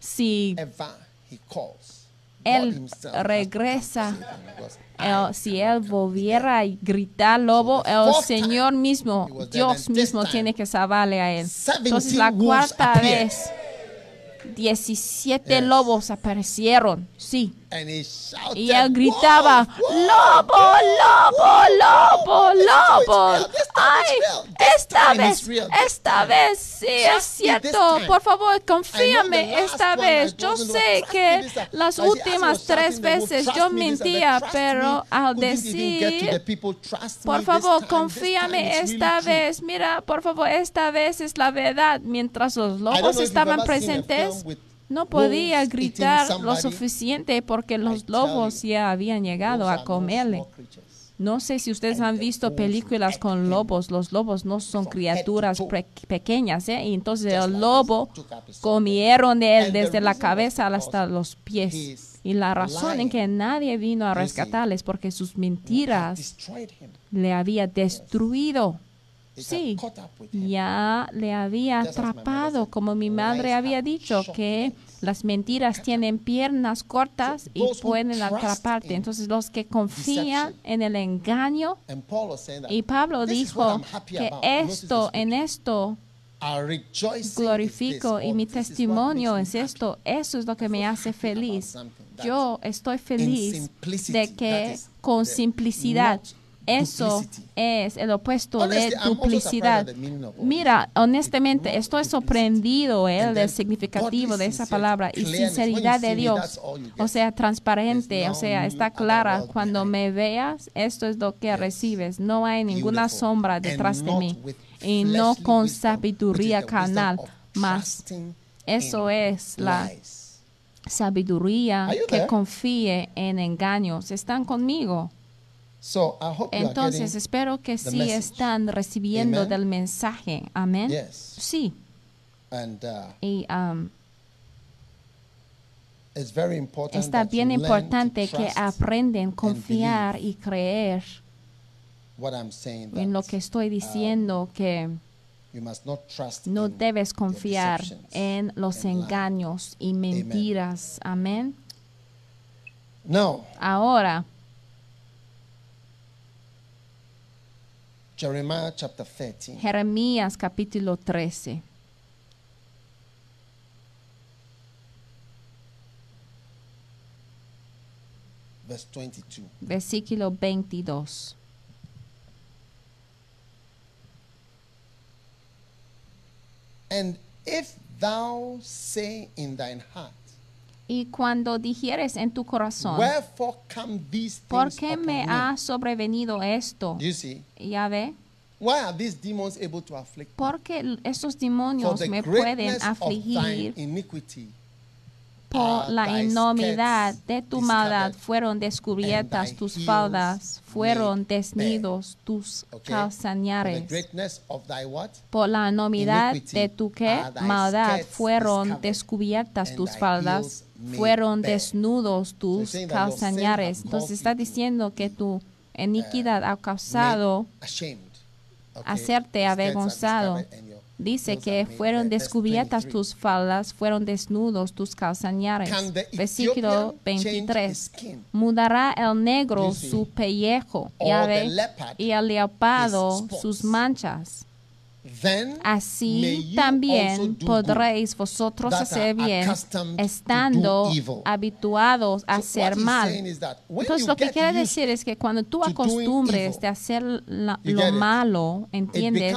If si calls, Él regresa. él- si él volviera a gritar lobo, el Señor mismo, Dios mismo tiene que salvarle a él. 17 Entonces la cuarta vez, 17 Yes. lobos aparecieron, sí. Y él gritaba, lobo, lobo, lobo, lobo. Ay, esta vez, esta vez sí es cierto. Por favor, confíame esta vez. Yo sé que las últimas tres veces "Trust yo mentía, pero me." al decir people, "Trust por favor, confíame esta true." vez. Mira, por favor, esta vez es la verdad. Mientras los lobos estaban presentes, no podía gritar lo suficiente porque los lobos ya habían llegado a comerle. No sé si ustedes han visto películas con lobos. Los lobos no son criaturas pequeñas, ¿eh? Y entonces el lobo comieron de él desde la cabeza hasta los pies. Y la razón en que nadie vino a rescatarles porque sus mentiras le había destruido. Sí, him. ya le había atrapado, como mi madre había dicho, que las mentiras tienen piernas cortas y pueden atraparte. Entonces los que confían en el engaño, y Pablo dijo que esto, en esto glorifico y mi testimonio es esto, eso es lo que me hace feliz. Yo estoy feliz de que con simplicidad, eso duplicity. es el opuesto Honestly, de duplicidad. Mira, honestamente, estoy sorprendido eh, And del significativo de esa palabra y sinceridad de Dios. O sea, transparente, o sea, está clara. Cuando me veas, esto es lo que recibes. No hay ninguna sombra detrás de mí. Y no con sabiduría of más eso es la sabiduría que confíe en engaños. ¿Están conmigo? So I hope Entonces espero que sí message. están recibiendo Amen. del mensaje. Amén. yes, Sí. and uh, Y um, it's very important. está bien importante que aprenden confiar y creer what I'm saying. en lo que estoy diciendo que you must not trust no debes confiar en los engaños y mentiras. Amén. Ahora, Jeremiah chapter 13. Jeremías capítulo 13. Verse 22. Versículo 22. And if thou say in thine heart, Y cuando dijeres en tu corazón, these ¿por qué me ha sobrevenido esto? Do you see? Ya ve, Why are these demons able to afflict? me? porque For demonios me pueden afligir por la enormidad de tu maldad. Fueron descubiertas tus faldas, fueron desnidos tus Okay? Calzañares. Por la enormidad de tu que maldad fueron descubiertas tus faldas, fueron desnudos tus calzañares. Entonces está diciendo que tu iniquidad ha causado hacerte avergonzado. Dice que fueron descubiertas 23. tus faldas, fueron desnudos tus calzañares. Versículo Ethiopian change 23. his skin? Mudará el negro su pellejo, leopard y el leopardo sus manchas. Así también podréis vosotros hacer bien, estando habituados a hacer mal. Entonces lo que quiere decir es que cuando tú acostumbres de hacer lo malo, ¿entiendes?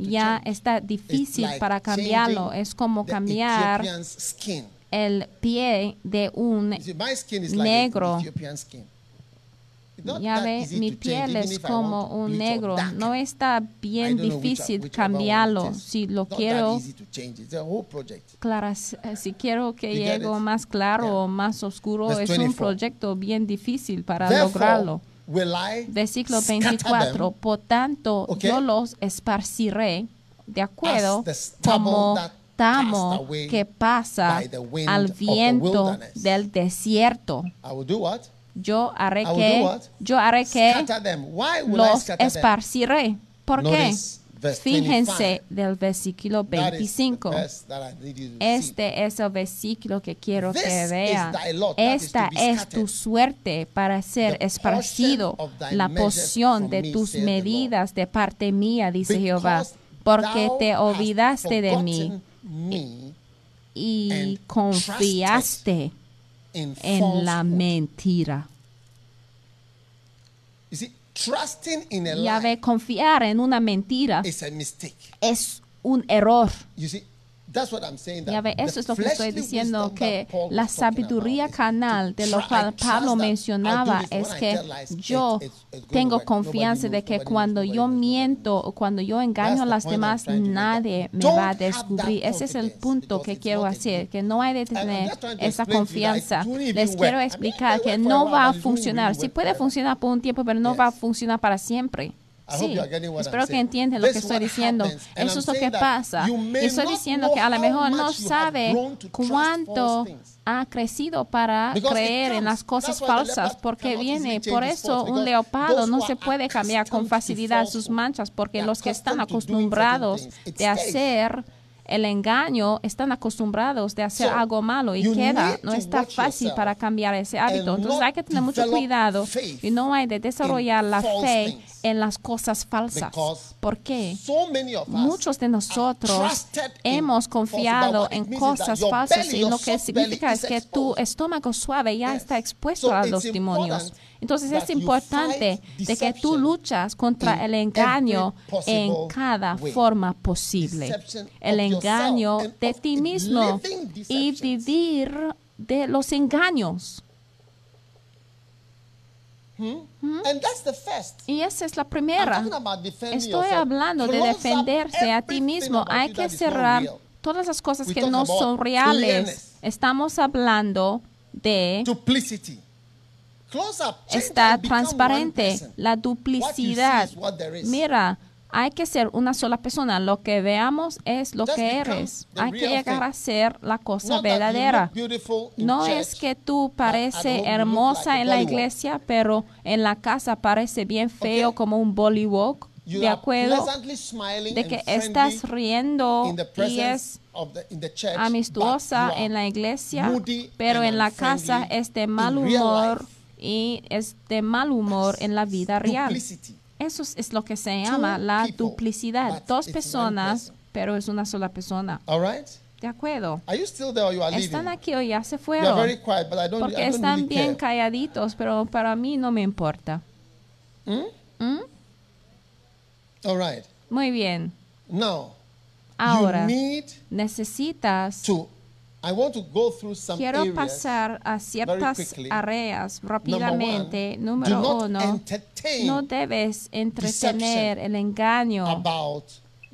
Ya está difícil para cambiarlo. Es como cambiar el pie de un negro. Easy mi piel es como un negro. No está bien difícil cambiarlo. Si lo quiero, clara- si quiero que llegue más claro o más oscuro, es un 24. proyecto bien difícil para lograrlo. will I Versículo scatter 24. them Por tanto, yo los esparciré de acuerdo como tamo que pasa al viento del desierto. Yo haré que, yo haré que los esparciré. ¿Por qué? Fíjense 25. del versículo That is the 25. verse that I need you to see. Este es el versículo que quiero que vean. Esta es tu suerte para ser esparcido, la porción de tus medidas de parte mía, dice Jehová, porque te olvidaste de mí y confiaste in en la mentira. You see, trusting in a Ya lie ve, confiar en una mentira is a mistake. es un error. You see, Ya ve, eso es lo que estoy diciendo, que la sabiduría canal de lo cual Pablo mencionaba es que yo tengo confianza de que cuando yo miento o cuando yo engaño a las demás, nadie me va a descubrir. Ese es el punto que quiero hacer, que no hay de tener esa confianza. Les quiero explicar que no va a funcionar. Sí puede funcionar por un tiempo, pero no va a funcionar para siempre. I hope Sí, you are getting what I'm espero que entiendan lo que estoy diciendo. Eso es lo que pasa. estoy diciendo que a lo mejor no sabe cuánto ha crecido para creer en las cosas falsas, porque viene, por eso un leopardo no se puede cambiar con facilidad sus manchas, porque los que están acostumbrados de hacer el engaño, están acostumbrados de hacer So, algo malo y queda, no está fácil para cambiar ese hábito. Entonces hay que tener mucho cuidado y no hay de desarrollar la fe things. en las cosas falsas. Because ¿Por qué? So Muchos de nosotros hemos confiado en cosas falsas y lo que significa es que tu estómago suave ya Yes. está expuesto So a los demonios. Entonces es importante de que tú luchas contra el engaño en cada forma posible. El engaño de ti mismo y vivir de los engaños. And that's the first. Y esa es la I'm primera. Estoy hablando de defenderse a ti mismo. Hay que cerrar todas las cosas We que no son reales. Estamos hablando de Duplicity. One transparente, la duplicidad. Mira, hay que ser una sola persona. Lo que veamos es lo que eres. Hay que llegar thing. a ser la cosa Not verdadera. No church, es que tú at parece home you look hermosa like en la iglesia, pero en la casa parece bien feo Okay. como un Bollywood. you ¿De acuerdo? De que estás riendo y es the, church, you en la iglesia, pero en la casa es de mal humor life. Y es de mal humor en la vida real. Duplicity. Eso es, es lo que se llama la people, duplicidad. Dos personas, person. pero es una sola persona. All right? ¿De acuerdo. Are you still there or you are? Están aquí o ya se are very fueron. quiet, but I don't, Porque I don't están really bien care. calladitos, pero para mí no me importa. Hmm? ¿Mm? All right. Muy bien. Now, Ahora, you need necesitas, to. I want to go through some quiero areas. pasar a ciertas áreas Number rápidamente. one, Número uno, no debes entretener el engaño about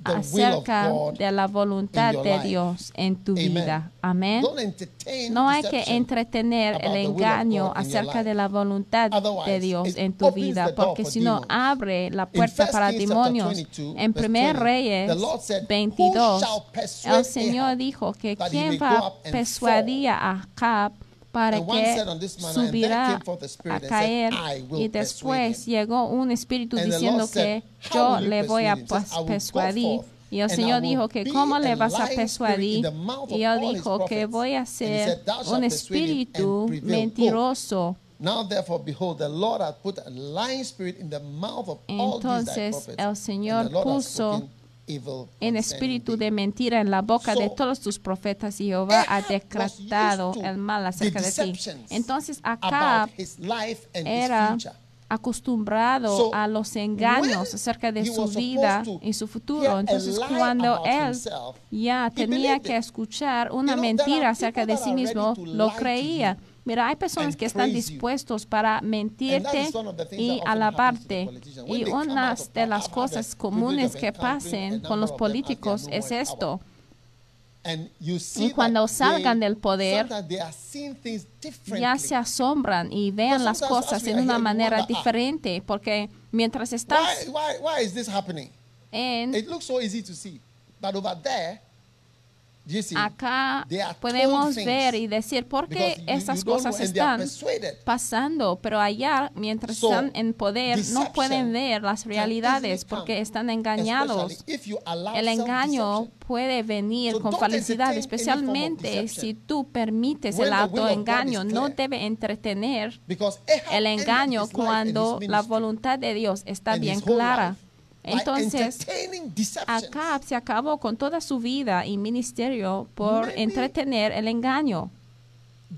acerca de la voluntad de. Dios en tu vida. Amén. No hay que entretener el engaño acerca de la voluntad de Dios en tu vida, porque si no abre la puerta 1 para demonios. 22, En verse primer 20, Reyes the Lord said, "Who 22, shall persuade el Señor dijo que may va a persuadir a Acab para que forth a caer "I will y después persuade him." llegó un espíritu diciendo que "How yo le voy a persuadir y el Señor dijo que cómo le vas a persuadir y él dijo que voy a ser said, "Thou shalt un espíritu prevail." Go. mentiroso Now therefore, behold, the Lord hath put a lying spirit in the mouth of all these thy Entonces, el Señor puso en espíritu de mentira en la boca de todos tus profetas Jehová ha decretado el mal acerca de ti. Entonces and era his future. acostumbrado a los engaños acerca de su vida y su futuro. Entonces cuando él ya tenía que escuchar una mentira acerca de sí mismo, lo creía. Mira, hay personas que están dispuestos para mentirte y alabarte. Y una de las cosas comunes que pasen con los políticos es esto. Y cuando salgan del poder, ya se asombran y vean las cosas are una manera ah. diferente, porque mientras estás en acá, podemos ver y decir por qué estas cosas están pasando, pero allá, mientras están en poder, no pueden ver las realidades porque están engañados. El engaño puede venir con of especialmente si tú permites el autoengaño. No debe entretener el engaño cuando la voluntad de Dios está bien clara. Entonces. Acab se acabó con toda su vida y ministerio por entretener el engaño.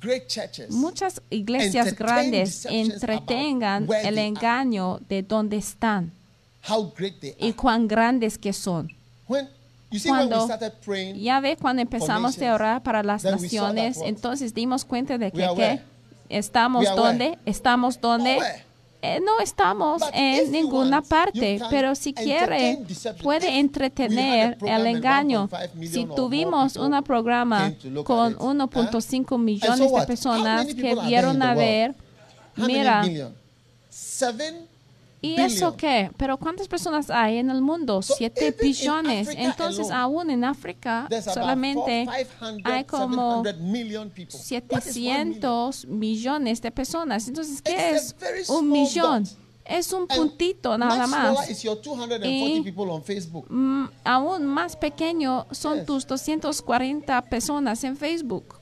Great churches Muchas iglesias grandes entretengan el engaño de dónde están how great they y cuán grandes que son. When you see when we Cuando started praying, ya ve cuando empezamos a orar para las naciones, entonces dimos cuenta de que where? estamos donde, estamos donde. Eh, no estamos en ninguna parte, pero si quiere, puede entretener el engaño. 1.5 million Si tuvimos un programa con at it, 1.5 huh? millones de personas que vieron a ver, mira, ¿y eso qué? ¿Pero cuántas personas hay en el mundo? So 7 even in billones. Entonces, alone, aún en África solamente four, 500, hay como 700 million people. What is one million? 700 millones de personas. Entonces, ¿qué It's es un millón? dot. Es un And puntito nada much más. is your 240 Y- people on Facebook. Aún más pequeño son Yes. tus 240 personas en Facebook.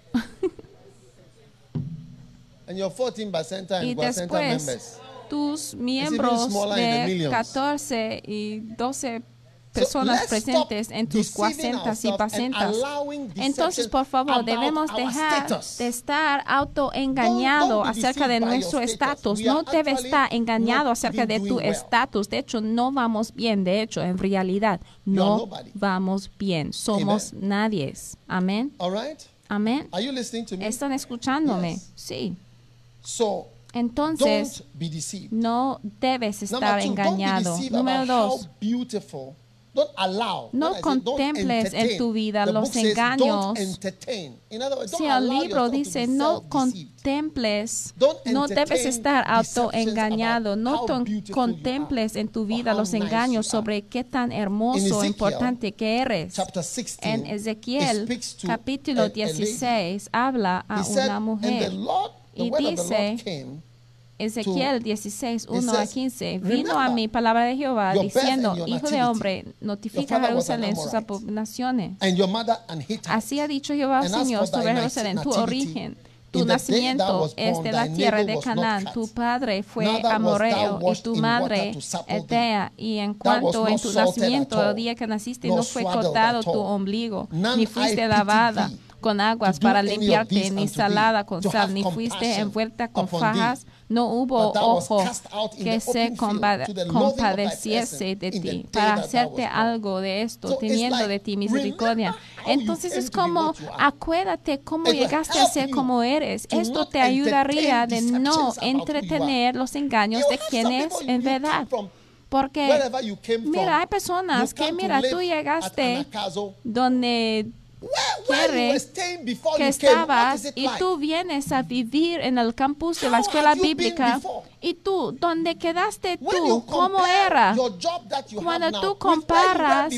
And your 14 Bacenta and y después members. Tus miembros de millions. 14 y 12 So personas presentes en tus cuacentas y pacentas. Entonces, por favor, debemos dejar de estar autoengañado acerca de nuestro estatus. No actually estar engañado acerca de tu estatus. De hecho, no vamos bien. De hecho, en realidad, no vamos bien. Somos nadies. Amén. Amén. ¿Están escuchándome? Sí. So, Entonces, don't be deceived. no debes estar two, engañado. Número dos. Don't allow. No contemples en tu vida the los engaños. Words, si el libro dice no contemples, no debes estar autoengañado, no contemples en tu vida los engaños sobre qué tan hermoso o Ezekiel, importante que eres. Chapter 16, En Ezequiel capítulo a- a lady. 16 habla a una mujer. Y dice, Ezequiel 16, 1 a 15, vino a mí palabra de Jehová diciendo, Hijo de hombre, notifica a Jerusalén sus abominaciones. Así ha dicho Jehová, Señor, sobre Jerusalén, tu origen. Tu nacimiento es de la tierra de Canaán. Tu padre fue amoreo y tu madre etea. Y en cuanto en tu nacimiento, el día que naciste, no fue cortado tu ombligo, ni fuiste lavada con aguas para limpiarte, ni salada con sal, ni fuiste envuelta con fajas. No hubo ojo que se compadeciese de ti para hacerte algo de esto, teniendo de ti misericordia. Entonces es como, acuérdate cómo llegaste a ser como eres. Esto te ayudaría de no entretener los engaños de quien es en verdad. Porque, mira, hay personas que, mira, tú llegaste donde quiere que estaba y tú vienes a vivir en el campus de la escuela bíblica. y tú, ¿dónde quedaste tú? ¿Cómo era? Cuando tú comparas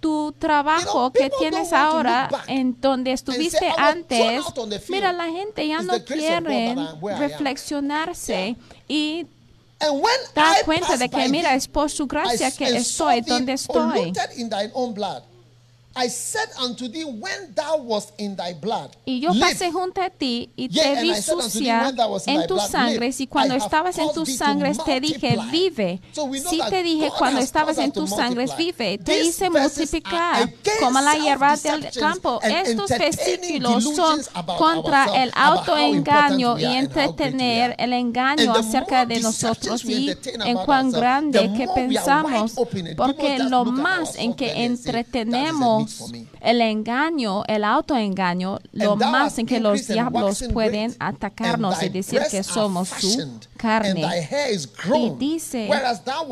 tu trabajo que tienes ahora en donde estuviste antes, mira, la gente ya no quiere reflexionarse y dar cuenta de que, mira, es por su gracia que estoy donde estoy. I said unto thee when thou was in thy blood. Y yo pasé junto a ti y te vi sucia en tus sangres y cuando estabas en tus sangres te dije vive. sí te dije cuando estabas en tus sangres vive. Te hice multiplicar como la hierba del campo. Estos versículos son contra el autoengaño y entretener el engaño acerca de nosotros y en cuán grande que pensamos porque lo más en que entretenemos Dios. El engaño, el autoengaño, lo más en que los diablos pueden atacarnos y decir que somos su carne. Y dice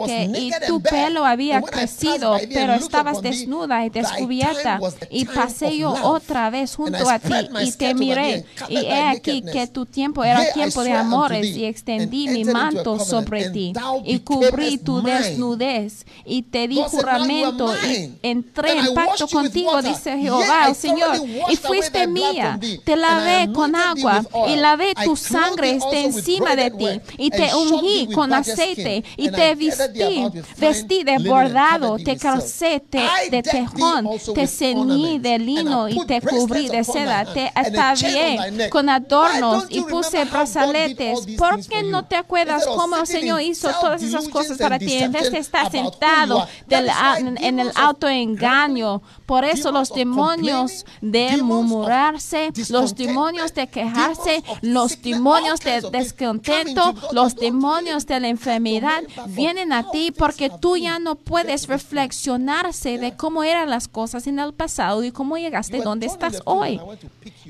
que y tu pelo había crecido, pero estabas desnuda y descubierta. Y pasé yo otra vez junto a ti y te miré. Y he aquí que tu tiempo era tiempo de amores y extendí mi manto sobre ti y cubrí tu desnudez y te di juramento y entré en pacto con contigo, dice Jehová, el Señor, y fuiste mía. Te lavé con agua y lavé tu sangre este de encima de ti y te ungí con aceite y te vestí, vestí de bordado, te calcé de tejón, te ceñí de lino y te cubrí de seda, te atavié con adornos y puse brazaletes. ¿Por qué no te acuerdas cómo el Señor hizo todas esas cosas para ti en vez de estar sentado del, en el autoengaño? Por eso los demonios de murmurarse, los demonios de quejarse, los demonios de descontento, los demonios de la enfermedad vienen a ti porque tú ya no puedes reflexionarse de cómo eran las cosas en el pasado y cómo llegaste donde estás hoy.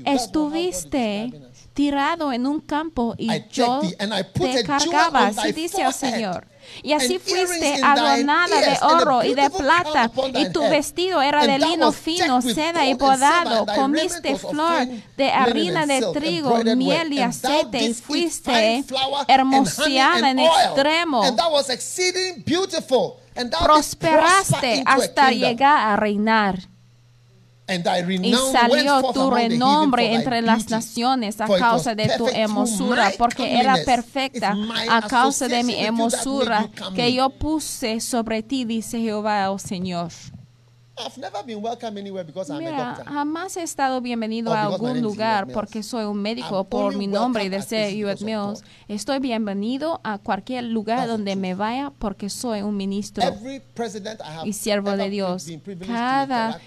Estuviste tirado en un campo y yo te cargaba, se dice el Señor. Y así fuiste adornada de oro y de plata, y tu vestido era de lino fino, seda y podado. Comiste flor de harina de trigo, miel y aceite, y fuiste hermoseada en extremo. Prosperaste hasta llegar a reinar. Y salió tu renombre entre las naciones a causa de tu hermosura, porque era perfecta a causa de mi hermosura que yo puse sobre ti, dice Jehová, oh Señor. I've never been welcome anywhere because I'm Mira, a doctor. jamás he estado bienvenido a algún lugar porque soy un médico I'm por mi nombre y de ser Hewitt Mills. Estoy bienvenido a cualquier lugar That's donde me vaya porque soy un ministro y siervo de Dios. Cada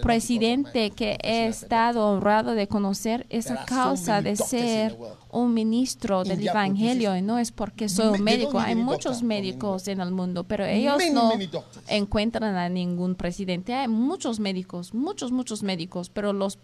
presidente que he estado honrado de conocer es a causa so de ser un ministro del Evangelio, y no es porque soy un médico, hay muchos médicos en el mundo, pero ellos no encuentran a ningún presidente. Hay muchos médicos, muchos, muchos médicos, pero los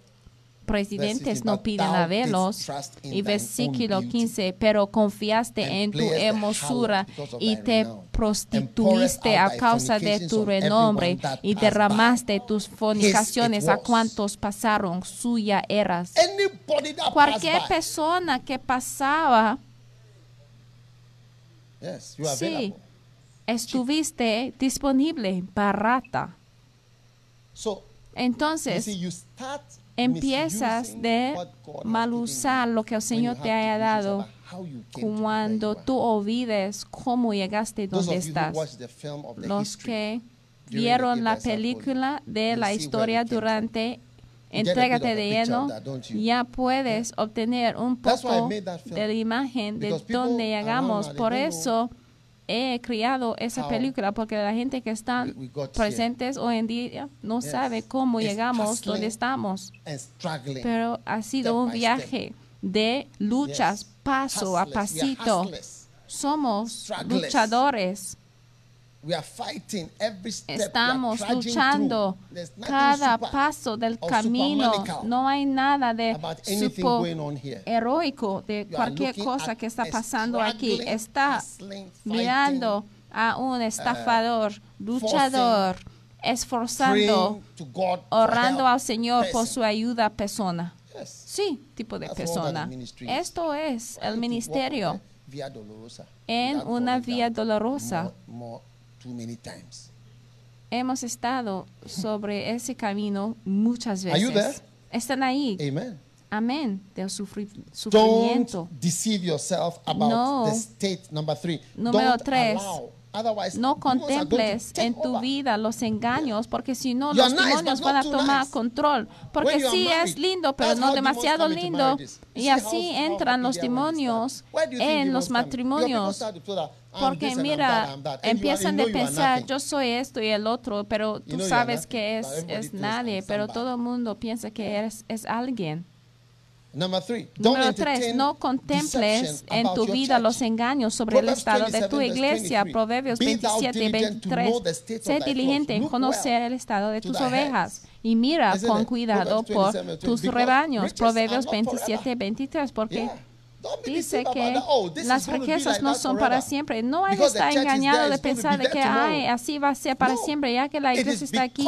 presidentes no piden a verlos. Y versículo 15, pero confiaste en tu hermosura y te prostituiste a causa de tu renombre y derramaste tus fornicaciones a cuantos pasaron, suya eras. Cualquier persona que pasaba, sí, estuviste disponible, barata. Entonces, empiezas de mal usar lo que el Señor te haya dado cuando tú olvides cómo llegaste donde estás. Los que vieron la película de la historia durante Entrégate de lleno, ya puedes obtener un poco de la imagen de dónde llegamos. Por eso he creado esa película, porque la gente que we got here. presentes hoy en día no Yes. sabe cómo It's llegamos donde estamos. Pero ha sido un viaje de luchas Yes. paso a pasito. Somos luchadores. We are fighting every step. we are Estamos luchando through. There's nothing cada paso del camino. No hay nada de supo heroico de cualquier cosa que está pasando aquí. Está hustling, mirando a un estafador, luchador, esforzando, orando al Señor por su ayuda persona. Yes. Sí, tipo de That's persona. Esto es el ministerio en una falling vía dolorosa. more- more- too many times. Hemos estado sobre ese camino muchas Are you veces. there? Están ahí. Amen. Amén. Del sufri- Don't sufrimiento. deceive yourself about No. the state. Number three. Número Don't tres. allow. No contemples en tu vida los engaños, porque si no, los demonios van a tomar control. Porque sí es lindo, pero no demasiado lindo. Y así entran los demonios en los matrimonios. Porque mira, empiezan de pensar, yo soy esto y el otro, pero tú sabes que es, es nadie, pero todo el mundo piensa que eres es alguien. Three. Número tres, no contemples en tu vida los engaños sobre el estado de 27, tu iglesia. 23. Proverbios Be thou 27 y diligent to 23. know the state of Sé diligente en conocer el estado de tus ovejas y mira con cuidado por 27, tus rebaños. Proverbios not 27, forever. 23. Porque dice que. Oh, las riquezas no son para siempre. No hay que estar engañado de pensar de que ay, así va a ser para siempre, ya que la iglesia está aquí,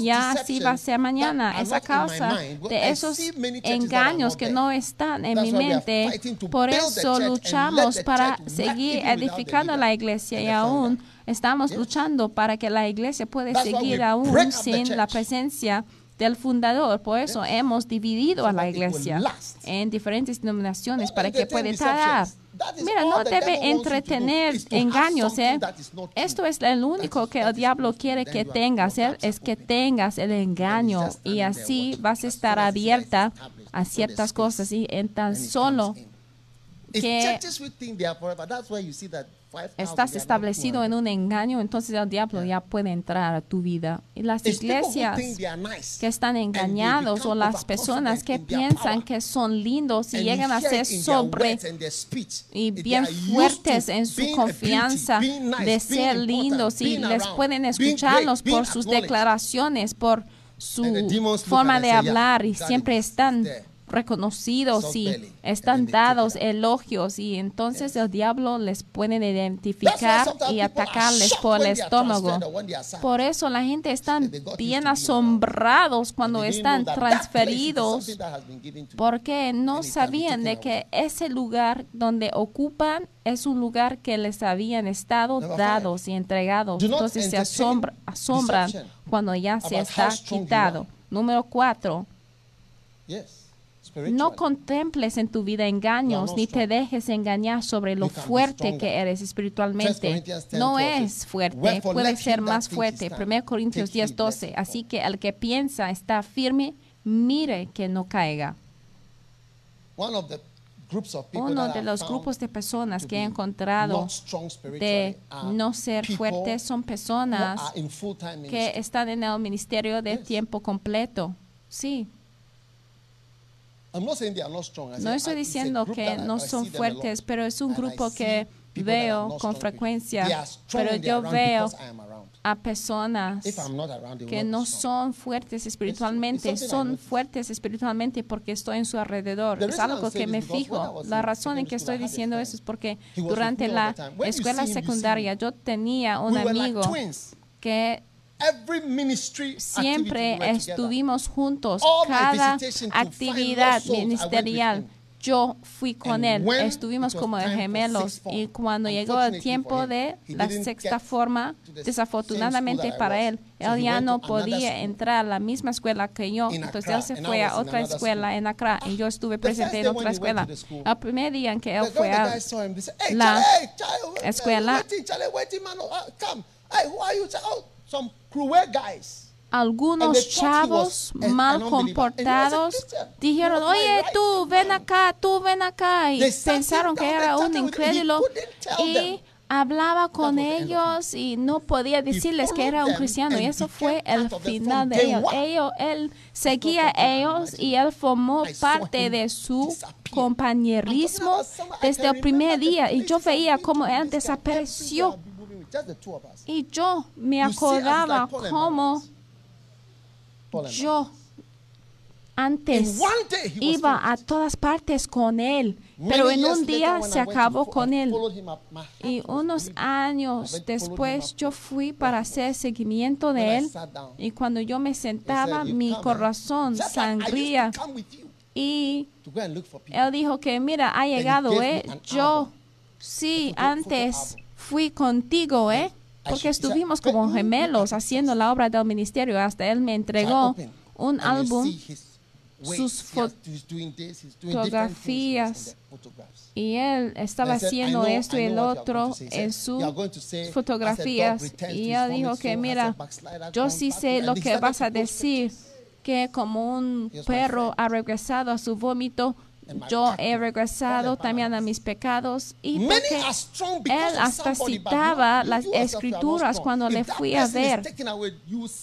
ya así va a ser mañana. Es a causa de esos engaños que no están en mi mente. Por eso luchamos para seguir edificando la iglesia y aún estamos luchando para que la iglesia pueda seguir aún sin la presencia del fundador. Por eso hemos dividido So a la iglesia en diferentes denominaciones para que pueda estar. Mira, no debe entretener engaños, ¿eh? Esto es el único que el diablo quiere que tengas, ¿eh? es que tengas el engaño y así vas a estar abierta a ciertas cosas y en tan solo que churches we think they are forever, that's why you see that 5,000 estás establecido en 200. un engaño, entonces el diablo ya puede entrar a tu vida. Y las who iglesias que están engañados o las personas que piensan que son lindos y llegan a ser sobre y bien fuertes en su confianza de ser lindos y les pueden escucharlos por sus declaraciones, por su forma de hablar y "Yeah, siempre están there." Reconocidos Soft y belly. Están dados elogios y entonces el diablo les puede identificar y atacarles por el estómago. Por eso la gente está bien being asombrados cuando están transferidos porque no sabían de que ese lugar donde ocupan es un lugar que les habían estado dados y entregados. Entonces se asombra- asombran cuando ya se está quitado. Número cuatro, Yes. No contemples en tu vida engaños ni te dejes engañar sobre lo fuerte que eres 1 espiritualmente. Corinthians 10, No 12 es fuerte, puede ser más fuerte. stand 1 Corintios take 10, heed 12. lest he Así que el que piensa está firme, mire que no caiga. Uno de los grupos de personas que he encontrado de no ser fuertes son personas que están en el ministerio de tiempo completo. Sí, I'm not saying they are not strong. I no estoy diciendo que no son fuertes, pero es un grupo que veo con frecuencia, pero yo veo a personas que no son fuertes espiritualmente, son fuertes espiritualmente porque estoy en su alrededor. Es algo que me fijo. La razón en que estoy diciendo eso es porque durante la escuela secundaria yo tenía un amigo que siempre estuvimos juntos. Cada actividad ministerial, yo fui con él. Estuvimos como gemelos. Y cuando llegó el tiempo de la sexta forma, desafortunadamente para él, él ya no podía entrar a la misma escuela que yo. Entonces él se fue a otra escuela en Accra y yo estuve presente en otra escuela. El primer día en que él fue a guy saw him. They said, "Hey, la escuela. Algunos chavos mal comportados dijeron, oye, tú ven acá, tú ven acá. Y pensaron que era un incrédulo y hablaba con ellos y no podía decirles que era un cristiano. Y eso fue el final de ellos. ellos. Él seguía a ellos y él formó parte de su compañerismo desde el primer día. Y yo veía cómo él desapareció. Y yo me acordaba cómo yo antes iba a todas partes con él, pero en un día se acabó con él. Y unos años después yo fui para hacer seguimiento de él y cuando yo me sentaba "You mi eh? corazón sangría y él dijo que mira, ha llegado, ¿eh? Yo sí, antes. Fui contigo, ¿eh? Porque estuvimos como gemelos haciendo la obra del ministerio. Hasta él me entregó un álbum sus fotografías. y él estaba And I said, "I haciendo esto y el otro going to say." He en said, "You are going to sus fotografías. y vomit, dijo que mira, yo sí back to-" sé lo que vas a decir, que como un perro ha regresado a su vómito, yo he regresado también a mis pecados y porque él hasta citaba las escrituras cuando le fui a ver.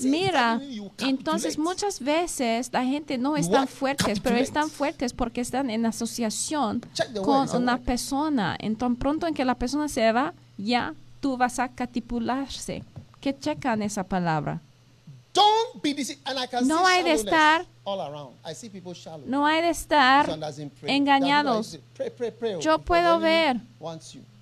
Mira, entonces muchas veces la gente no You están what? fuertes, pero están fuertes porque están en asociación con una persona. Entonces pronto en que la persona se va, ya tú vas a catipularse. ¿Qué checan esa palabra? No hay de estar- all around. I see people shallow. No hay de estar engañados. Pray, pray, pray, Yo puedo ver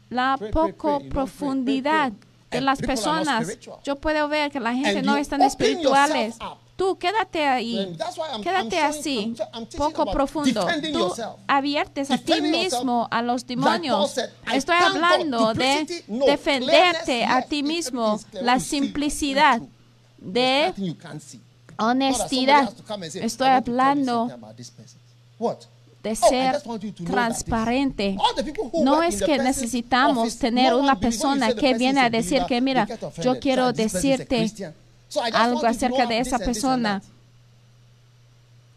la poco profundidad de las personas. Yo puedo ver que la gente And no están open espirituales. Tú quédate ahí, I'm- quédate así, I'm- poco profundo. Tú aviertes a ti mismo a los demonios. said, Estoy hablando de no, defenderte a ti mismo, la simplicidad de honestidad. Estoy "I want to tell you hablando something about this person." What? de Oh, ser transparente. No es que necesitamos tener una persona que viene a decir que mira, yo quiero decirte algo acerca de esa persona.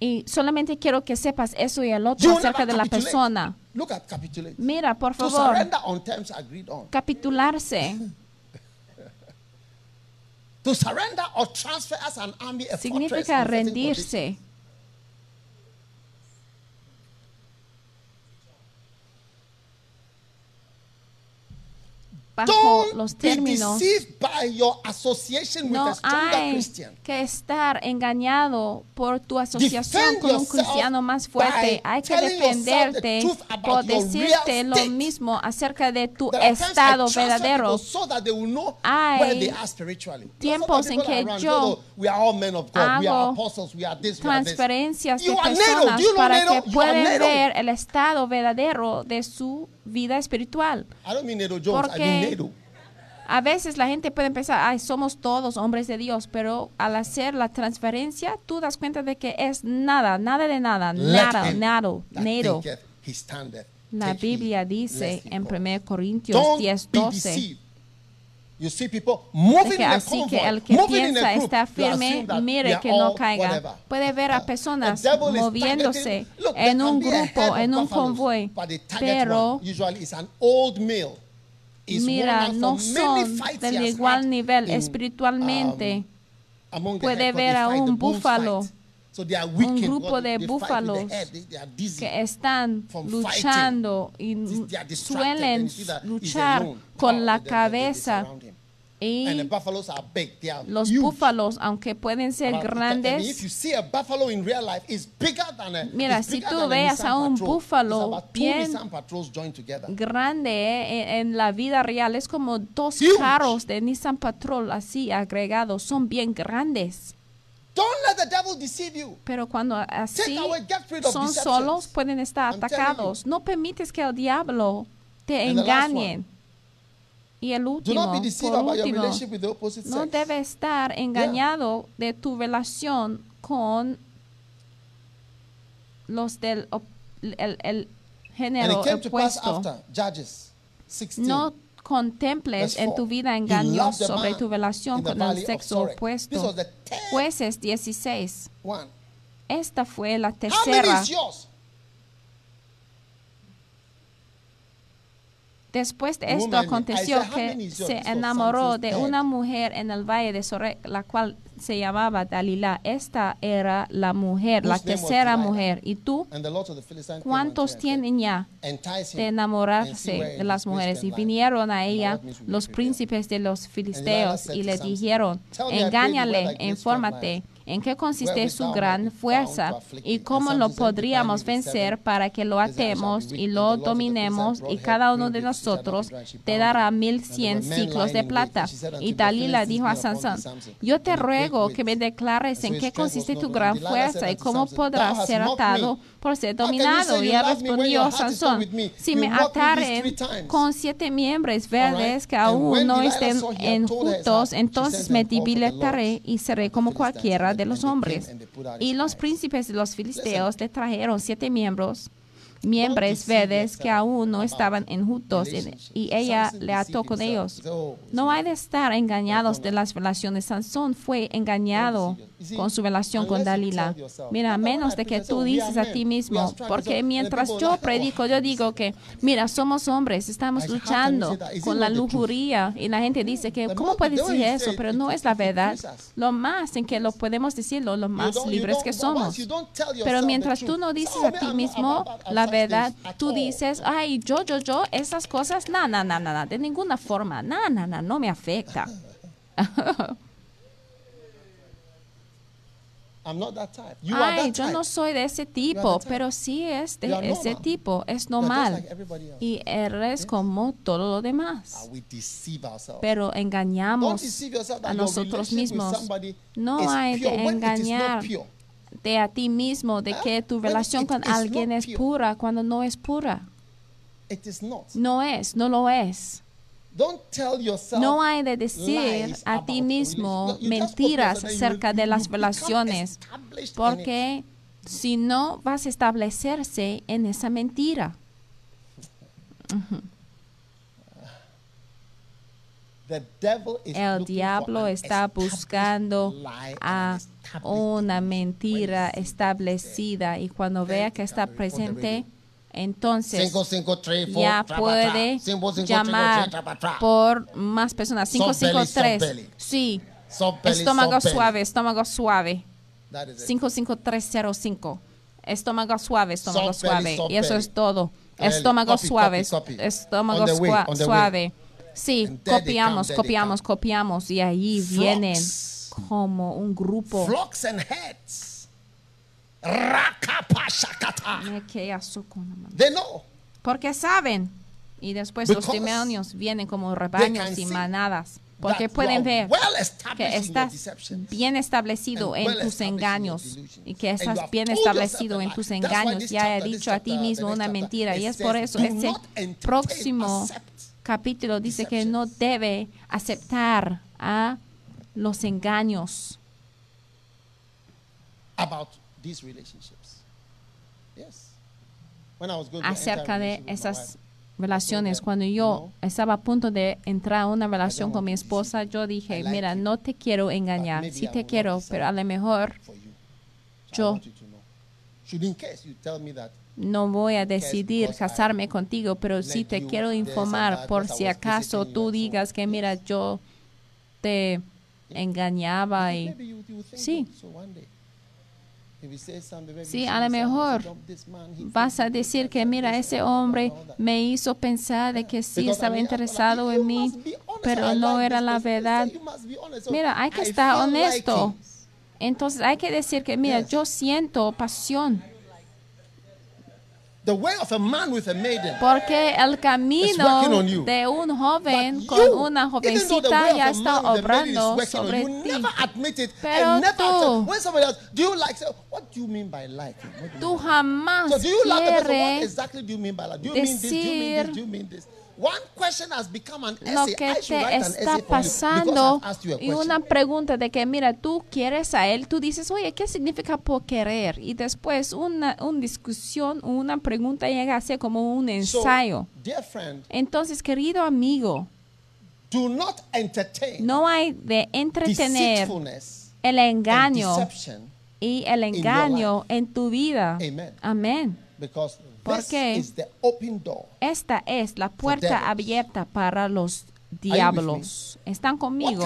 Y solamente quiero que sepas eso y el otro acerca de la persona. Mira, por favor, capitularse To surrender or transfer as an army a significa rendirse. Bajo los términos No hay que estar engañado por tu asociación con un cristiano más fuerte. Hay que defenderte por decirte lo mismo acerca de tu estado verdadero. people So that they will know Hay where they are spiritually. tiempos en que yo "Oh, hago transferencias de personas para que puedan ver el estado verdadero de su vida espiritual. I don't mean NATO Jones. I mean Porque. A veces la gente puede pensar, ay, somos todos hombres de Dios, pero al hacer la transferencia, tú das cuenta de que es nada, nada de nada, nada, nada, standeth. La Biblia dice en fall. 1 Corintios Don't 10, be 12, deceived. You see people moving que así convoy, que el que piensa group, está firme, mire que no caiga. whatever. Puede ver a personas moviéndose Look, en un grupo, en un convoy, pero mira, no son del igual nivel espiritualmente. um, Puede ver a un búfalo, weakened grupo de búfalos que están luchando y suelen luchar con la cabeza him. And the y buffaloes are big. They are los huge. búfalos, aunque pueden ser grandes. Mira, si tú veas a un búfalo bien Nissan Patrols joined together. grande eh, en, en la vida real es como dos Huge. carros de Nissan Patrol así agregados, son bien grandes. Don't let the devil deceive you. Pero cuando así away, son solos, pueden estar I'm atacados. No permites que el diablo te And engañe. Y el Do último, not be deceived por último, relationship with the opposite no debe estar engañado de tu relación con los del op- el, el género opuesto. after Judges 16. No contemples en tu vida engaños sobre tu relación con el sexo opuesto. was the tenth Jueces 16. one. Esta fue la tercera. is yours? Después de esto aconteció que se enamoró de una mujer en el valle de Sorek, la cual se llamaba Dalila. Esta era la mujer, la tercera mujer. ¿Y tú? ¿Cuántos tienen ya de enamorarse de las mujeres? Y vinieron a ella los príncipes de los filisteos y le dijeron, "Tell me, I pray thee, engáñale, infórmate en qué consiste su gran fuerza y me." cómo lo podríamos "Bind me with vencer para que lo atemos y lo dominemos y cada uno de nosotros te dará mil cien ciclos de plata. Y Dalila dijo a "Be upon thee, Sansón, yo te ruego que me it." declares en qué consiste tu gran fuerza y cómo Samson, "Thou podrás ser atado. Por ser dominado. Y él respondió Sansón, si me ataren three times." con siete miembros verdes que aún no estén enjutos, entonces me debilitaré y seré como cualquiera de los hombres. Y los príncipes de los filisteos le trajeron siete miembros miembros verdes que aún no estaban enjutos y- ella le ató con ellos. He said, "Oh, it's No hay de estar engañados de las relaciones. Sansón fue engañado con su relación con Dalila. Mira, a "Remember when menos de que tú dices a ti mismo, strong." porque mientras yo like, "Oh, predico, yo digo que, mira, somos hombres, estamos I said, "How can you luchando con la not the truth?" lujuria y la gente dice que, ¿cómo puedes decir eso? Pero no es la verdad. Lo más en que lo podemos decir, lo más libres que somos. Pero mientras tú no dices "Oh, a ti mismo la verdad, tú all." dices, ay, yo, yo, yo, esas cosas, no, no, no, no, de ninguna forma, no, no, no, no me afecta. I'm not that type. You are Ay, that yo type. no soy de ese tipo, pero sí es de are ese normal. tipo, es are normal. like. Y eres como todo lo demás. Pero engañamos a nosotros mismos. No hay not engañar pure. De a ti mismo de Ah, que tu relación con alguien not es pura cuando no es pura. No es, no lo es. Don't tell yourself No hay de decir a ti mismo mentiras acerca de las relaciones, porque si no vas a establecerse en esa mentira. El diablo está buscando a una mentira establecida y cuando vea que está presente, entonces Cinco, cinco, tres, four, ya puede llamar por más personas. Soft belly, 553. soft belly. Sí. Estómago suave, estómago suave. That is it. 55305. Estómago suave, estómago suave. y eso es todo. Estómago suave, estómago suave. Sí, copiamos, copiamos, copiamos. Y ahí vienen como un grupo. Flocks and heads. They know. Porque saben. Y después los Because demonios vienen como rebaños y manadas. Porque pueden ver well que estás bien establecido en well tus engaños y que estás bien establecido en tus engaños. Ya he dicho a ti mismo una mentira y es por eso "Do este próximo capítulo dice que no debe aceptar a los engaños. About these relationships. Yes. When I was going acerca de esas relaciones. Cuando yo estaba a punto de entrar a una relación con mi esposa, yo dije, mira, no te quiero engañar, sí te quiero, pero a lo mejor Yo- no voy a decidir casarme contigo, pero sí te quiero informar por si acaso tú digas que, mira, yo te engañaba y... Sí. Sí, a lo mejor say, "Don't this man, he Vas a decir que, mira, ese hombre all that." me hizo pensar de que sí estaba interesado en mí, pero no era la verdad. Mira, hay que estar honesto. Entonces hay que decir que, mira, yo siento pasión, The way of a man with a maiden. porque el camino de un joven con you, una jovencita ya está obrando sobre ti. Pero tú- Tú jamás quieres decir lo que te está pasando y una pregunta de que mira tú quieres a él tú dices oye qué significa por querer y después una, una discusión una pregunta llega a ser como un ensayo dear friend, entonces querido amigo Do not entertain No hay de entretener el engaño y el engaño en tu vida. Amen. Amén. Because ¿Por this qué? is the open door. Esta es la puerta abierta para los diablos. ¿Están conmigo?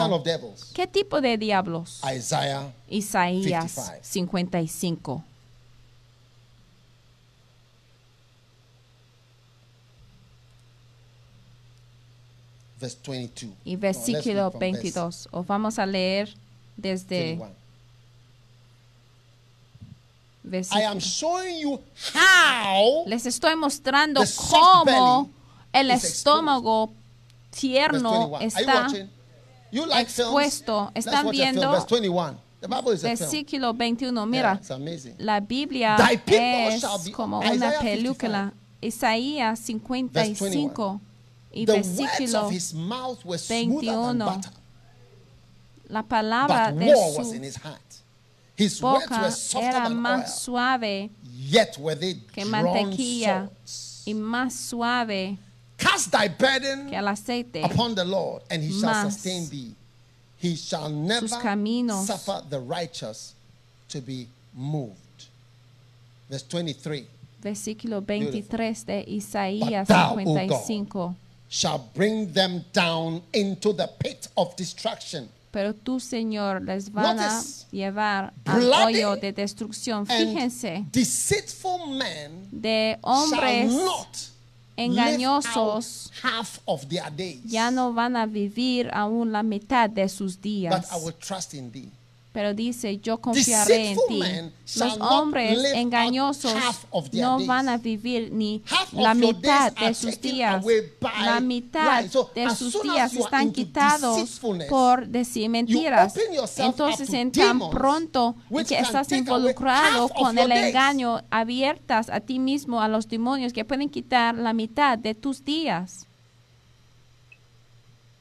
¿Qué tipo de diablos? Isaiah Isaías 55. 55. verse 22. y versículo read from verse 22. O vamos a leer desde 21. I am showing you how Les estoy mostrando The cómo el estómago tierno 21. Are you está. watching? You like expuesto. films? ¿Están viendo? Verse 21. The Bible is a film. Versículo 21. Yeah, Mira, amazing. la Biblia es como Isaiah una 55. película. Isaías 55 y the versículo of his mouth were smoother than 21. butter, la palabra de su his boca were softer era than oil, más suave yet were they que mantequilla swords. y más suave Cast thy burden que el aceite. upon the Lord, and he shall sustain thee. He shall never suffer the righteous to be moved. Verse 23 Versículo 23 de Isaías thou, O 55. shall bring them down into the pit of destruction. Pero tú, Señor, les van a llevar al hoyo de destrucción. Fíjense, deceitful men de shall hombres not engañosos half of their days. ya no van a vivir aún la mitad de sus but días. I will trust in thee. Pero dice, yo confiaré en ti. Los hombres engañosos no van a vivir ni la mitad de sus días. La mitad de sus días están quitados por decir mentiras. Entonces, en tan pronto que estás involucrado con el engaño, abiertas a ti mismo, a los demonios que pueden quitar la mitad de tus días.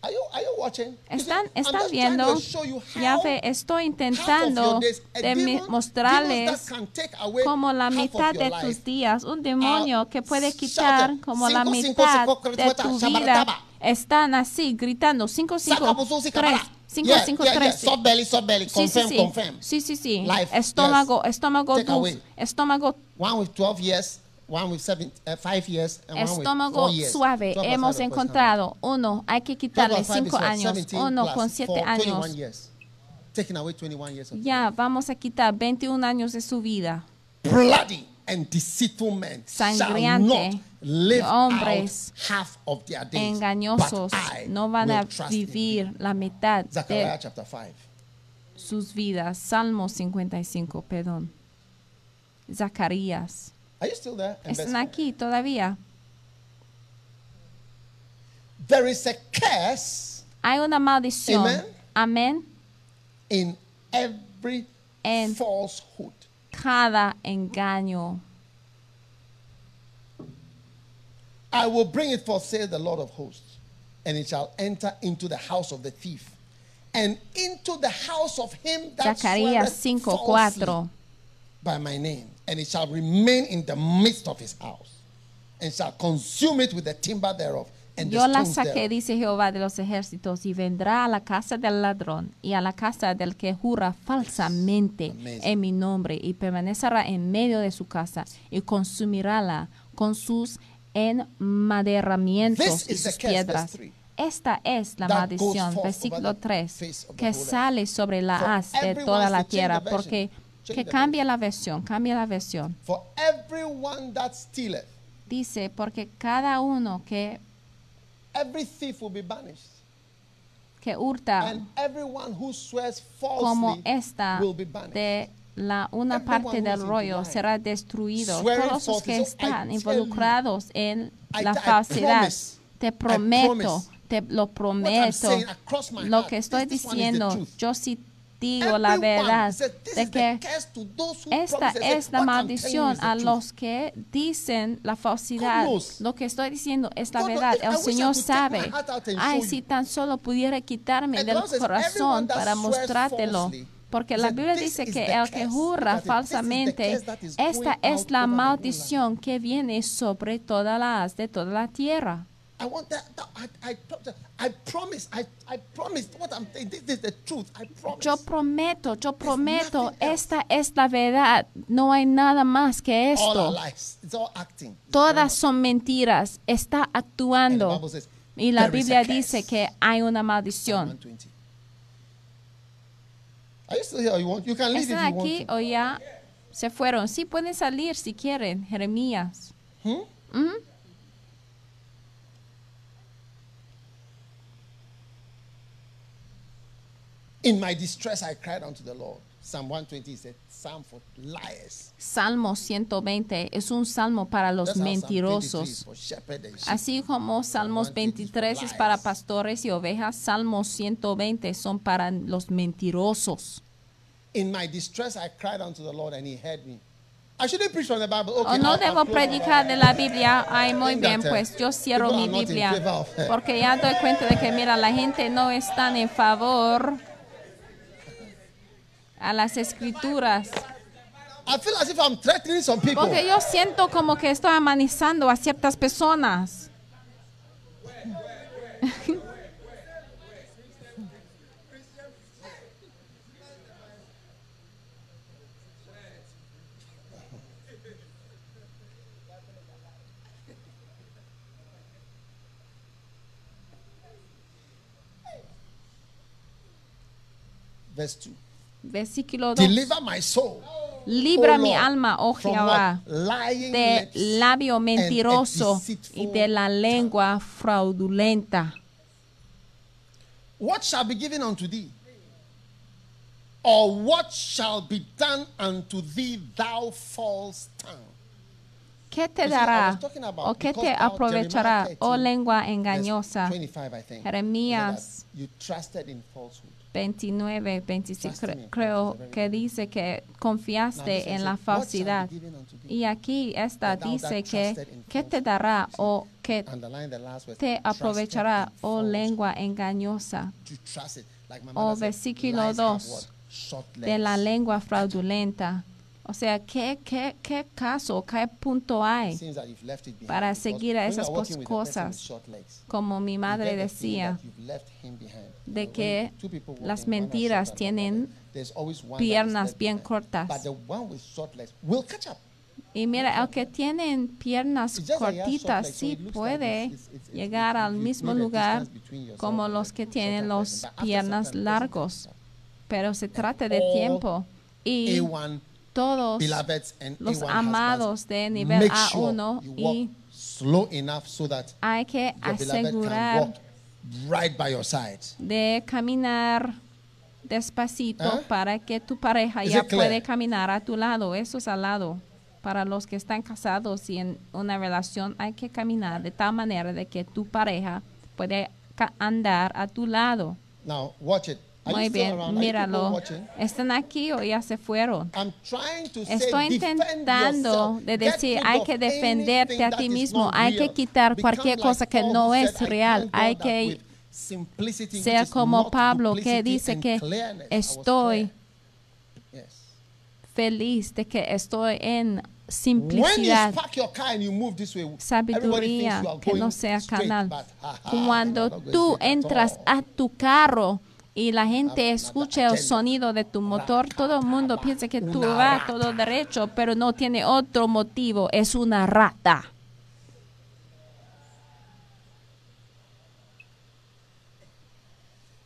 Are you, are you watching? You see, Están, están viendo, to show you ya how ve, estoy intentando de demon- mostrarles como la mitad de life. tus días, un demonio Ah, que puede quitar it. como la Cinco, mitad cinco, de tu vida, están así gritando 5 5 Sakabuzuzi 3 kabara. 5 Yeah, 5 yeah, yeah. 3 Soft belly, soft belly. Sí, sí, sí. Life, Estómago, yes. estómago Take dulce, estómago One with 12 years, one with seven, uh, five years, and one with estómago four suave 12 hemos encontrado uno hay que quitarle 12 aside is 5 what? años 17 uno con 7 four, 21 años years. Taking away 21 years of ya vamos a quitar 21 años de su vida bloody and deceitful men shall Sangriante not live hombres out half of their days. engañosos no van a vivir la mitad de chapter 5. sus vidas. Salmo 55, perdón. Zacarías. Are you still there? ¿Están aquí todavía? There is a curse Hay una maldición. Amen. Amén. in every En falsehood. cada engaño. I will bring it forth, says the Lord of hosts, and it shall enter into the house of the thief, and into the house of him that Zacarías sweareth 5, falsely 4. By my name, and it shall remain in the midst of his house, and shall consume it with the timber thereof, and Yo the la saqué, thereof. dice Jehová de los ejércitos, y vendrá a la casa del ladrón y a la casa del que jura falsamente Amazing. en mi nombre, y permanecerá en medio de su casa, y consumirála con sus enmaderamientos This y is the sus piedras. Esta es la maldición, versículo over the 3, face of the que sale sobre la haz de toda to la tierra, porque que cambie la versión, cambia la versión. For everyone that stealeth, Dice, porque cada uno que, every thief will be banished, que hurta and everyone who swears como falsely esta will be banished. de la una Everyone parte del rollo será destruido. Todos los que. So están tell involucrados en I- la falsedad, promise, te prometo, te lo prometo. saying Lo que estoy diciendo, yo sí digo la verdad de que esta es la maldición a los que dicen la falsidad. Lo que estoy diciendo es la verdad. El Señor sabe. Ay, si tan solo pudiera quitarme del corazón para mostrártelo. Porque la Biblia dice que el que the falsamente, esta es la maldición que viene sobre toda la haz de toda la tierra. I want that. that- I, I, I promise. I, I promise. What I'm saying, this is the truth. I promise. Yo prometo, yo prometo, esta es la verdad. No hay nada más que all esto. lies. It's all acting. It's Todas son mentiras. Está And the actuando. Bible says, Y la "There is Biblia a curse." dice que hay una maldición. 120. Are you still here? Or you want? You can leave if ¿Están aquí o ya se fueron? Sí, pueden salir si quieren, Jeremías. Ujú. In my distress, I cried unto the Lord. Psalm 120 is a psalm for liars. Salmo 120 es un salmo para los That's how Psalm 23 is mentirosos. Así como Salmos 23 es para pastores y ovejas, Salmos 120 son para los mentirosos. In my distress, I cried unto the Lord, and He heard me. I shouldn't preach from the Bible. Okay, O no I'll- I'll debo close predicar de la Biblia. Ay, muy bien, uh, pues yo cierro mi Biblia. Porque ya doy cuenta de que, mira, la gente no está en favor a las escrituras. I feel as if I'm threatening some people. Porque yo siento como que estoy amenazando a ciertas personas. Verse 2. Versículo 2. Deliver my soul. Libra O mi Lord, alma, oh Jehová, de labio mentiroso y de la lengua fraudulenta. What shall be given unto thee? Or what shall be done unto thee, thou false tongue? ¿Qué te dará o qué te aprovechará, oh 13, lengua engañosa? 25, I think. Jeremías. You know that You trusted in falsehood. 29, 25, Trust me, cre- creo it's very que dice que confiaste en la falsidad. Y aquí esta dice que, trusted in ¿qué te dará o word. te aprovechará, in oh lengua engañosa? O said, versículo lies have dos, what? Short De la lengua fraudulenta. O sea, ¿qué, qué, qué caso, qué punto hay? Para seguir a esas cosas? Como mi madre decía, de que las mentiras tienen piernas bien cortas. Y mira, aunque tienen piernas cortitas, sí puede llegar al mismo lugar como los que tienen some piernas largos. Pero se trata de tiempo. Y A1 todos los A1 amados de nivel make sure A1 you y slow enough so that hay que asegurar right by your side. de caminar despacito ¿Ah? para que tu pareja Is ya puede caminar a tu lado. Eso es al lado. Para los que están casados y en una relación hay que caminar de tal manera de que tu pareja puede andar a tu lado. Now, watch it. Muy bien, míralo. ¿Están aquí o ya se fueron? Estoy intentando de decir, hay que defenderte a ti is mismo, hay que quitar cualquier cosa que no es said, "I real, hay que ser como Pablo que dice que clearness." I was estoy feliz de que estoy en simplicidad, sabiduría, que no sea canal. Cuando tú entras a tu carro y la gente Nada, escucha el agenda. sonido de tu motor, todo el mundo piensa que tú vas todo derecho, pero no tiene otro motivo, es una rata.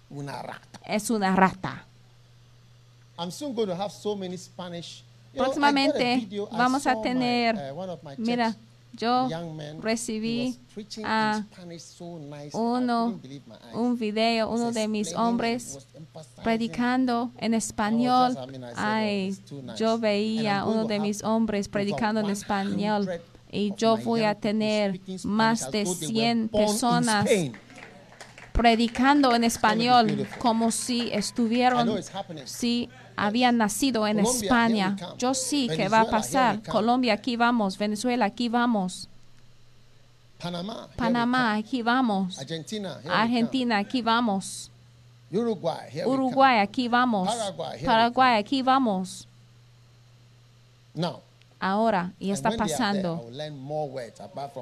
Una rata. Es una rata. I'm soon going to have so many Spanish. You know, Próximamente video, vamos a my, tener, uh, of my mira, church yo recibí a uno, un video, uno de mis hombres predicando en I español. "Oh, Ay, it's too nice." yo veía uno de mis hombres predicando en 100 español y yo voy a tener más de though they were 100 born in personas. Predicando en español como si estuvieron, si habían nacido en Colombia, España. Yo sí que va a pasar. Colombia, aquí vamos. Venezuela, aquí vamos. Panamá, come. aquí vamos. Argentina, aquí vamos. Uruguay, Uruguay, aquí vamos. Paraguay, aquí vamos. Now, ahora y está pasando.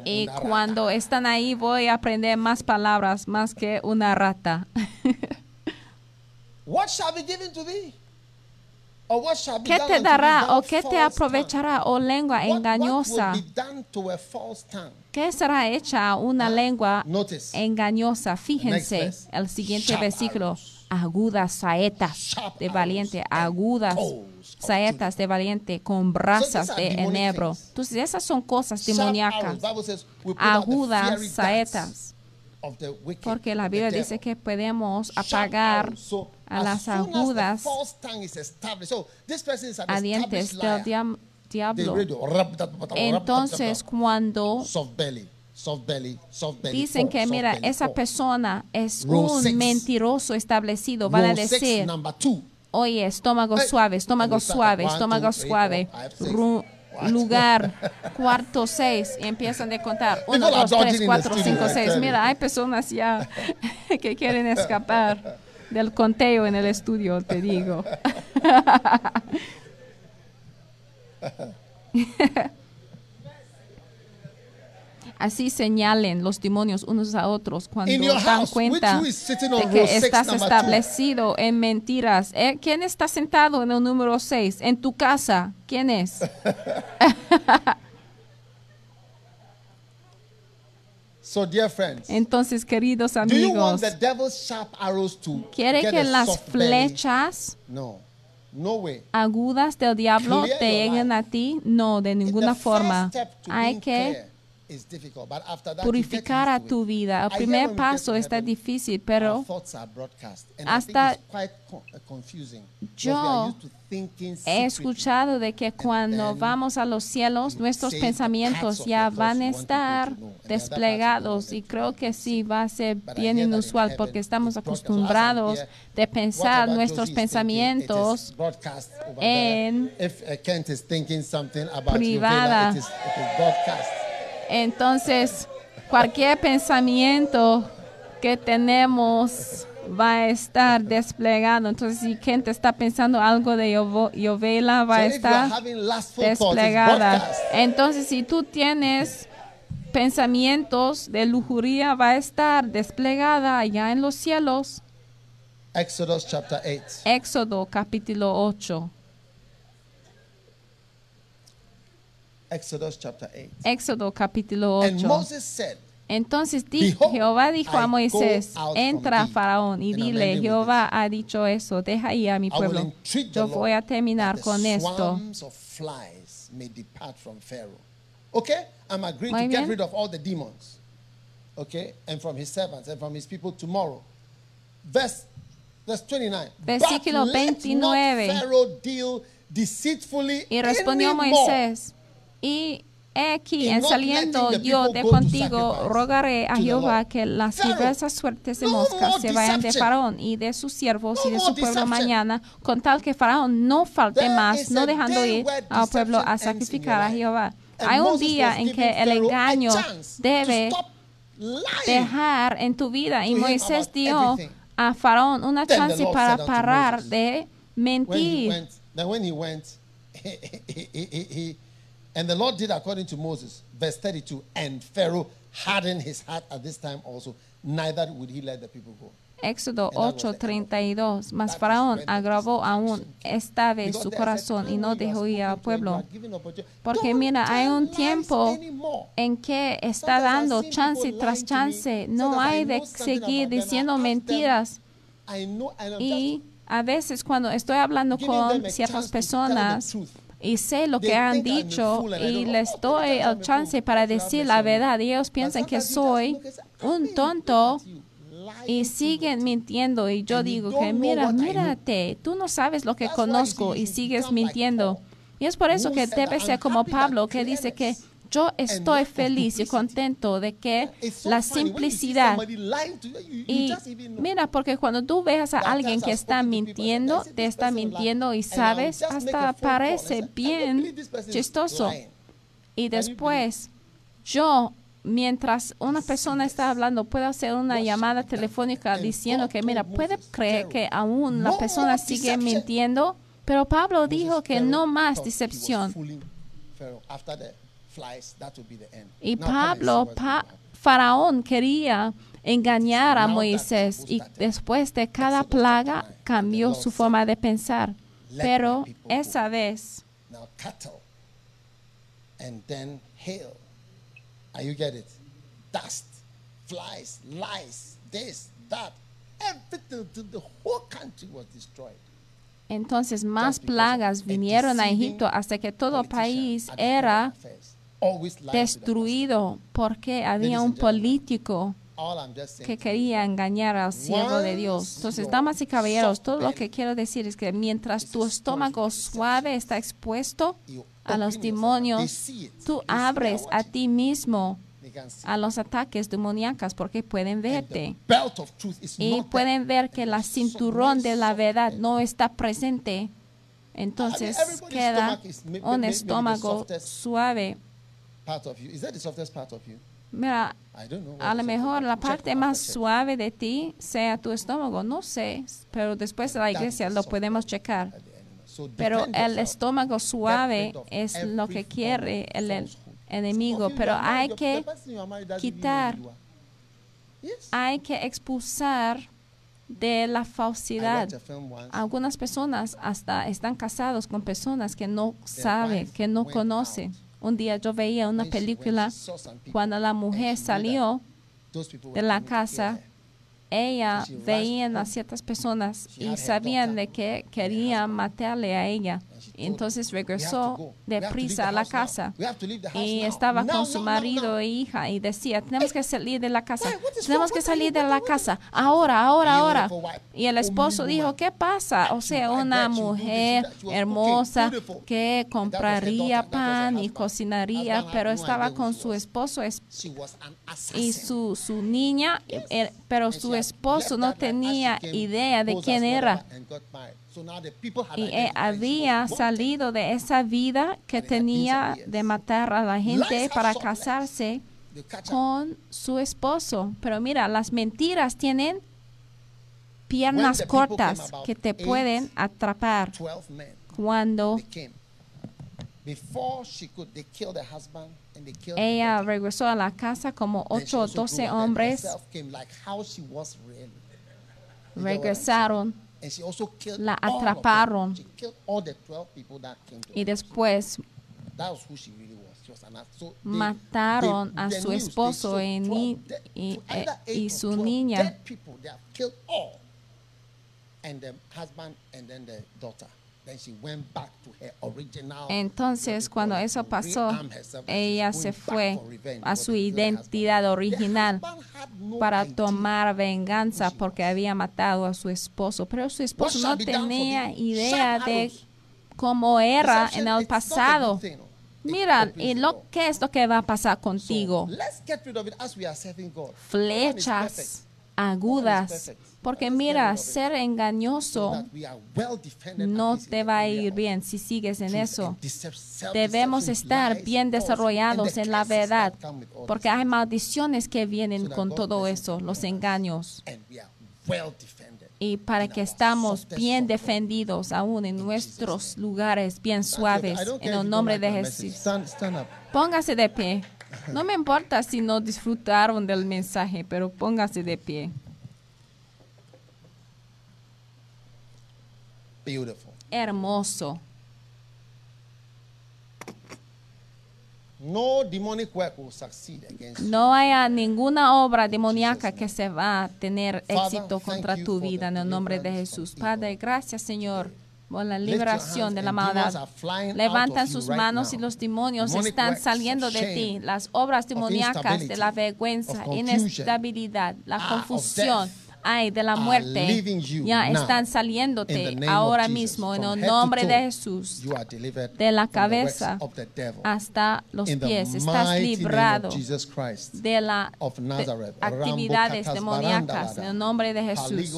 Y cuando están ahí voy a aprender más palabras más que una rata. ¿Qué te dará o qué te aprovechará, oh lengua engañosa? ¿Qué será hecha a una lengua engañosa? Fíjense el siguiente versículo. Agudas saetas de valiente, agudas saetas de valiente con brasas de enebro. Entonces esas son cosas demoníacas. Agudas saetas. Porque la Biblia dice que podemos apagar a as las agudas a dientes del diablo. Entonces cuando soft belly, soft belly, dicen que mira, belly, esa persona es Row un six. mentiroso establecido, van a Row six, decir, two. Oye, estómago suave, estómago suave, estómago two, three, suave, four, five, lugar, cuarto seis, y empiezan de contar, uno, People dos, tres, cuatro, cinco, seis. Mira, hay personas ya que quieren escapar del conteo en el estudio, te digo. Así señalen los demonios unos a otros cuando dan house, cuenta de que estás establecido en mentiras. Eh, ¿Quién está sentado en el número 6? En tu casa. ¿Quién es? So, dear friends, Entonces, queridos amigos, ¿quiere que las flechas No, no way. agudas del diablo Clear te lleguen a ti? No, de ninguna forma. Hay que purificar a tu vida. El primer paso está difícil, pero hasta uh, yo he escuchado de que cuando vamos a los cielos, nuestros pensamientos ya van a estar desplegados y creo que sí va a ser bien inusual porque estamos acostumbrados de pensar nuestros pensamientos en uh, privada. Entonces, cualquier pensamiento que tenemos va a estar desplegado. Entonces, si gente está pensando algo de Yovela, va So a estar desplegada. Entonces, si tú tienes pensamientos de lujuria, va a estar desplegada allá en los cielos. Exodus chapter 8. Éxodo capítulo 8. Exodus chapter 8. Éxodo capítulo And 8. Moses said, Entonces di- Jehová dijo a Moisés, entra Faraón y and dile, Jehová ha dicho eso, deja ir a mi pueblo. Yo voy a terminar con esto. Okay? I'm agreeing Muy to bien. get rid of all the demons. Okay? And from his servants and from his people tomorrow. Verse, verse 29. Versículo but let 29. not Pharaoh deal deceitfully Y respondió anymore. Moisés, y he aquí, en saliendo yo de contigo, sacrifice rogaré a Jehová que las diversas suertes de moscas se vayan de. Faraón y de sus siervos y de su pueblo mañana, con tal que Faraón no falte más, no dejando ir al pueblo a sacrificar a. Jehová. Hay un día en que el engaño debe dejar en tu vida. Y Moisés dio a Faraón una chance para parar de mentir. And the Lord did according to Moses, verse 32, and Pharaoh hardened his heart at this time also, neither would he let the people go. Éxodo And that was the end of 8:32. Mas Faraón agravó aún esta vez su corazón y no dejó ir al pueblo. Porque mira, hay un tiempo en que está dando chance tras chance. No hay de seguir diciendo mentiras. Y a veces cuando estoy hablando con ciertas personas. Y sé lo que han dicho y les doy el chance para decir la verdad. Y ellos piensan que soy un tonto y siguen mintiendo. Y yo digo que mira, mírate, tú no sabes lo que conozco y sigues mintiendo. Y es por eso que debe ser "I'm como Pablo que dice que yo estoy feliz y contento de que la simplicidad y mira, porque cuando tú ves a alguien que está mintiendo, te "This está person lied," mintiendo y I'll sabes, hasta parece say, "I don't bien chistoso. lying." Y después, yo, mientras una persona está hablando, puedo hacer una llamada telefónica diciendo que, mira, puede creer que aún la "No persona sigue deception." mintiendo, pero Pablo dijo que no más decepción. Fooling Pharaoh, after the flies, that will be the end. Y Now Pablo, Pa-. Faraón quería engañar a Moisés y después de cada plaga cambió su forma de pensar. "Let Pero my people go." esa vez Now cattle, and then hail. Are you get it? Dust, flies, lice, this, that, everything. The, the whole country was destroyed. entonces más plagas vinieron a Egipto hasta que todo politician país era destruido porque había un político que quería engañar al siervo de Dios. Entonces, damas y caballeros, todo lo que quiero decir es que mientras tu estómago suave está expuesto a los demonios, tú abres a ti mismo a los ataques demoníacas porque pueden verte. y pueden ver que la cinturón de la verdad no está presente. Entonces queda un estómago suave. Part of you. Is that the softest part of you? Mira, I don't know. a lo mejor la parte más suave de ti sea tu estómago, no sé, pero después de la iglesia lo podemos checar. Pero el estómago suave es lo que quiere el, el enemigo, pero hay que quitar, hay que expulsar de la falsidad. Algunas personas hasta están casados con personas que no saben, que no conocen. Un día yo veía una película cuando la mujer salió, de la casa, ella veían a ciertas personas y sabían de que querían matarle a ella. Entonces them, "We have to regresó deprisa a la casa We have to leave the house y estaba Now, con su marido e hija y decía, tenemos que salir de la casa, tenemos que salir de la casa, ahora, ahora, ahora. Y el esposo dijo. ¿qué pasa? O sea, una mujer hermosa que compraría pan y cocinaría, pero estaba con su esposo y su, su niña, eh, pero su esposo no tenía idea de quién era. Y eh, había salido de esa vida que tenía de matar a la gente para casarse con su esposo. Pero mira, las mentiras tienen piernas cortas que te pueden atrapar 12 men. cuando ella regresó a la casa como Then she 8 o also 12 grew up and hombres regresaron saying? And she also killed La atraparon. She killed all the 12 people that came to y después mataron a su esposo y 12 ni- dead- y- to either eh, y su 12 niña. dead people. They have killed all. And the husband and then the daughter. Entonces, cuando eso pasó, ella se fue a su identidad original para tomar venganza porque había matado a su esposo. Pero su esposo no tenía idea de cómo era en el pasado. Mira, y the lo qué es lo que va a pasar contigo. let's get rid of it as we are serving God. No one is perfect. Flechas agudas. Porque mira, ser So engañoso no te va a ir bien si sigues en eso. Debemos estar bien desarrollados en la verdad, porque hay maldiciones que vienen con todo eso, los engaños. And we are well defended. Y para in que estamos bien defendidos aún en nuestros lugares bien suaves, en el nombre de. Jesús. Stand, stand up. Póngase de pie. No me importa si no disfrutaron del mensaje, pero póngase de pie. Beautiful. Hermoso. No demonic work will succeed against you. No haya ninguna obra demoníaca que se va a tener éxito contra tu vida en el nombre de Jesús. Padre, gracias Señor por la liberación de la maldad. Levantan sus manos y los demonios están saliendo de ti. Las obras demoníacas de la vergüenza, inestabilidad, la ah, confusión, ay, de la muerte, ya están saliéndote ahora mismo en el nombre de Jesús. De la cabeza hasta los pies. Estás librado de las actividades demoníacas en el nombre de Jesús.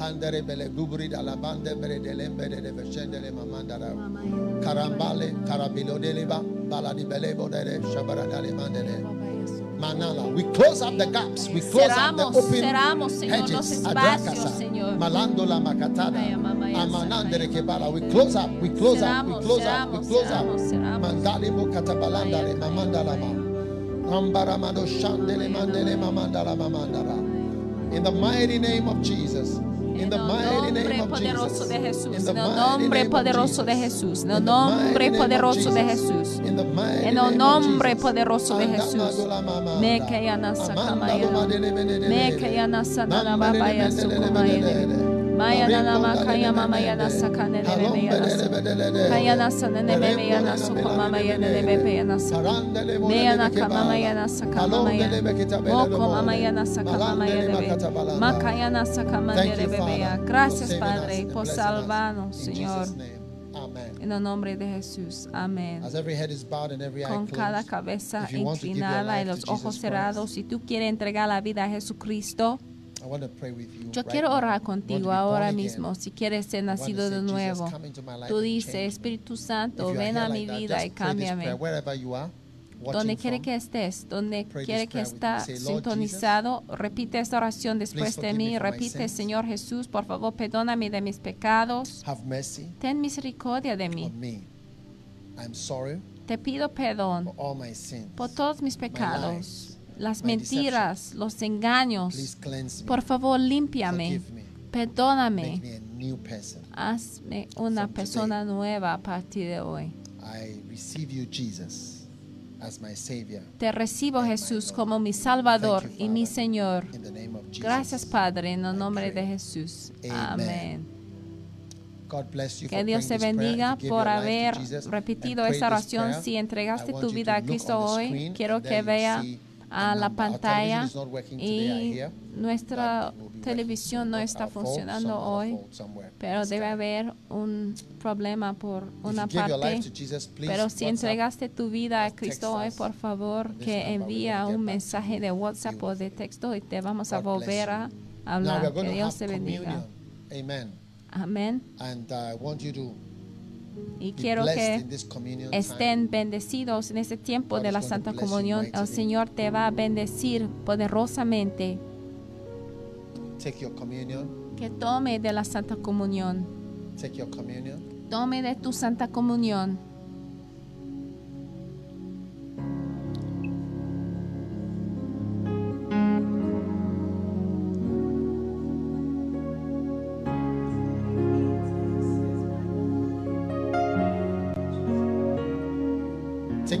Handere bele gubri da la bande bere de lembe de vescendele mamandara. Karambale, karabilo deleba, baladi belebo de shabaradale mandele. Manala. We close up the gaps. We close cerramos, up the open cerramos, Señor, hedges. Adracasa, Malandola Macatada, Amanandere Kebala. We close up. We close up. We close up. We close up. Shandele Mandele Mamandala Mamandala. In the mighty name of Jesus. En el nombre poderoso de Jesús. En el nombre poderoso de Jesús. En el nombre poderoso de Jesús. En el nombre poderoso de Jesús. Me que ya nasa. Me que ya nasa. Mayana nama kayama mayana sakane de meyana kayana sanene me meyana sokoma mayana de meyana meyana kama mayana sakama mayana moko mayana sakama mayana de makayana sakama de bebeya gracias Padre por salvarnos Señor. En el nombre de Jesús. Amén. Con cada cabeza inclinada y los ojos cerrados, si tú quieres entregar la vida a Jesucristo, yo quiero orar contigo ahora mismo. Si quieres ser nacido de nuevo, tú dices, Espíritu Santo, ven a mi vida y cámbiame. Donde quiere que estés, donde quiere que estés sintonizado, repite esta oración después de mí. Repite, Señor Jesús, por favor, perdóname de mis pecados. Ten misericordia de mí. Te pido perdón por todos mis pecados las mentiras, los engaños. Por favor, límpiame. Perdóname. Hazme una persona nueva a partir de hoy. Te recibo Jesús como mi Salvador y mi Señor. Gracias Padre, en el nombre de Jesús. Amén. Que Dios te bendiga por haber repetido esta oración. Si entregaste tu vida a Cristo hoy, quiero que vea a la pantalla y nuestra televisión no está funcionando hoy, pero debe haber un problema por una parte. Pero si entregaste tu vida a Cristo hoy, por favor, que envía un mensaje de WhatsApp o de texto y te vamos a volver a hablar. Dios te bendiga. Amén. Amén. Y quiero que estén bendecidos en este tiempo de la Santa Comunión. El. Señor te va a bendecir poderosamente. Que tome de la Santa Comunión. Tome de tu Santa Comunión.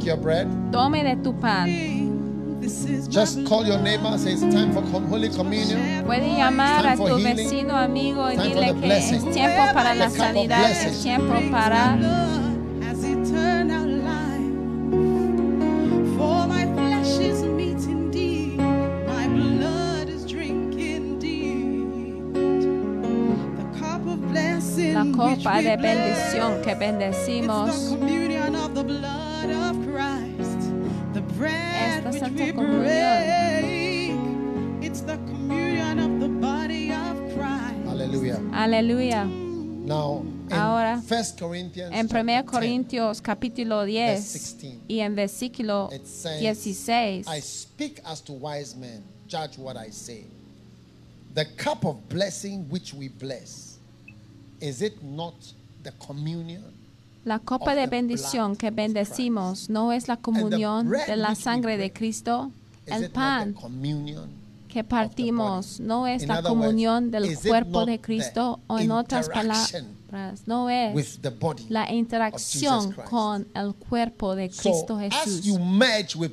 your bread. Tome de tu pan. Just call your neighbor, say it's time for Holy Communion. Puede llamar a tu vecino, amigo y dile que es tiempo para la sanidad, es tiempo para la copa de bendición que bendecimos. Bread Esta which Santa we break. It's the communion of the body of Christ. Hallelujah. Aleluya. Now, in Ahora, 1 Corinthians En chapter 1 10, Corintios capítulo 10 verse 16, y en versículo it says, 16 I speak as to wise men, judge what I say. The cup of blessing which we bless, is it not the communion? La copa de bendición que bendecimos no es la comunión de la sangre de Cristo. El pan que partimos no es la comunión del cuerpo de Cristo o en otras palabras, no es la interacción con el cuerpo de Cristo Jesús.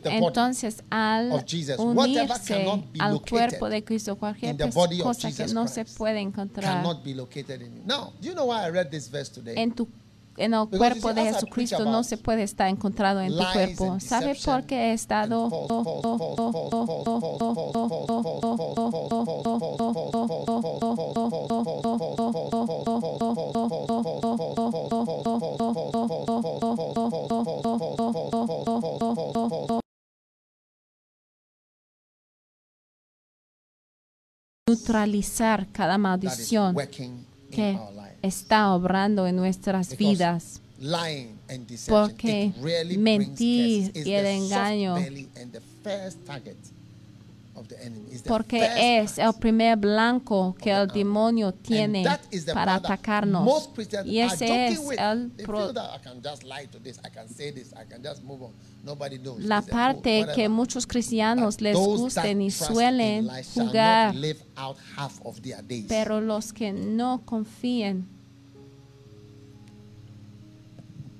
Entonces, al unirse al cuerpo de Cristo, cualquier cosa que no se puede encontrar en tu en el cuerpo de Jesucristo no se puede estar encontrado en tu cuerpo. ¿Sabe por qué he estado? neutralizar cada maldición que está obrando en nuestras vidas. Porque mentir y el engaño. porque es el primer blanco que el demonio tiene para atacarnos. Y ese es el la parte que muchos cristianos les gusten y suelen jugar, pero los que no confíen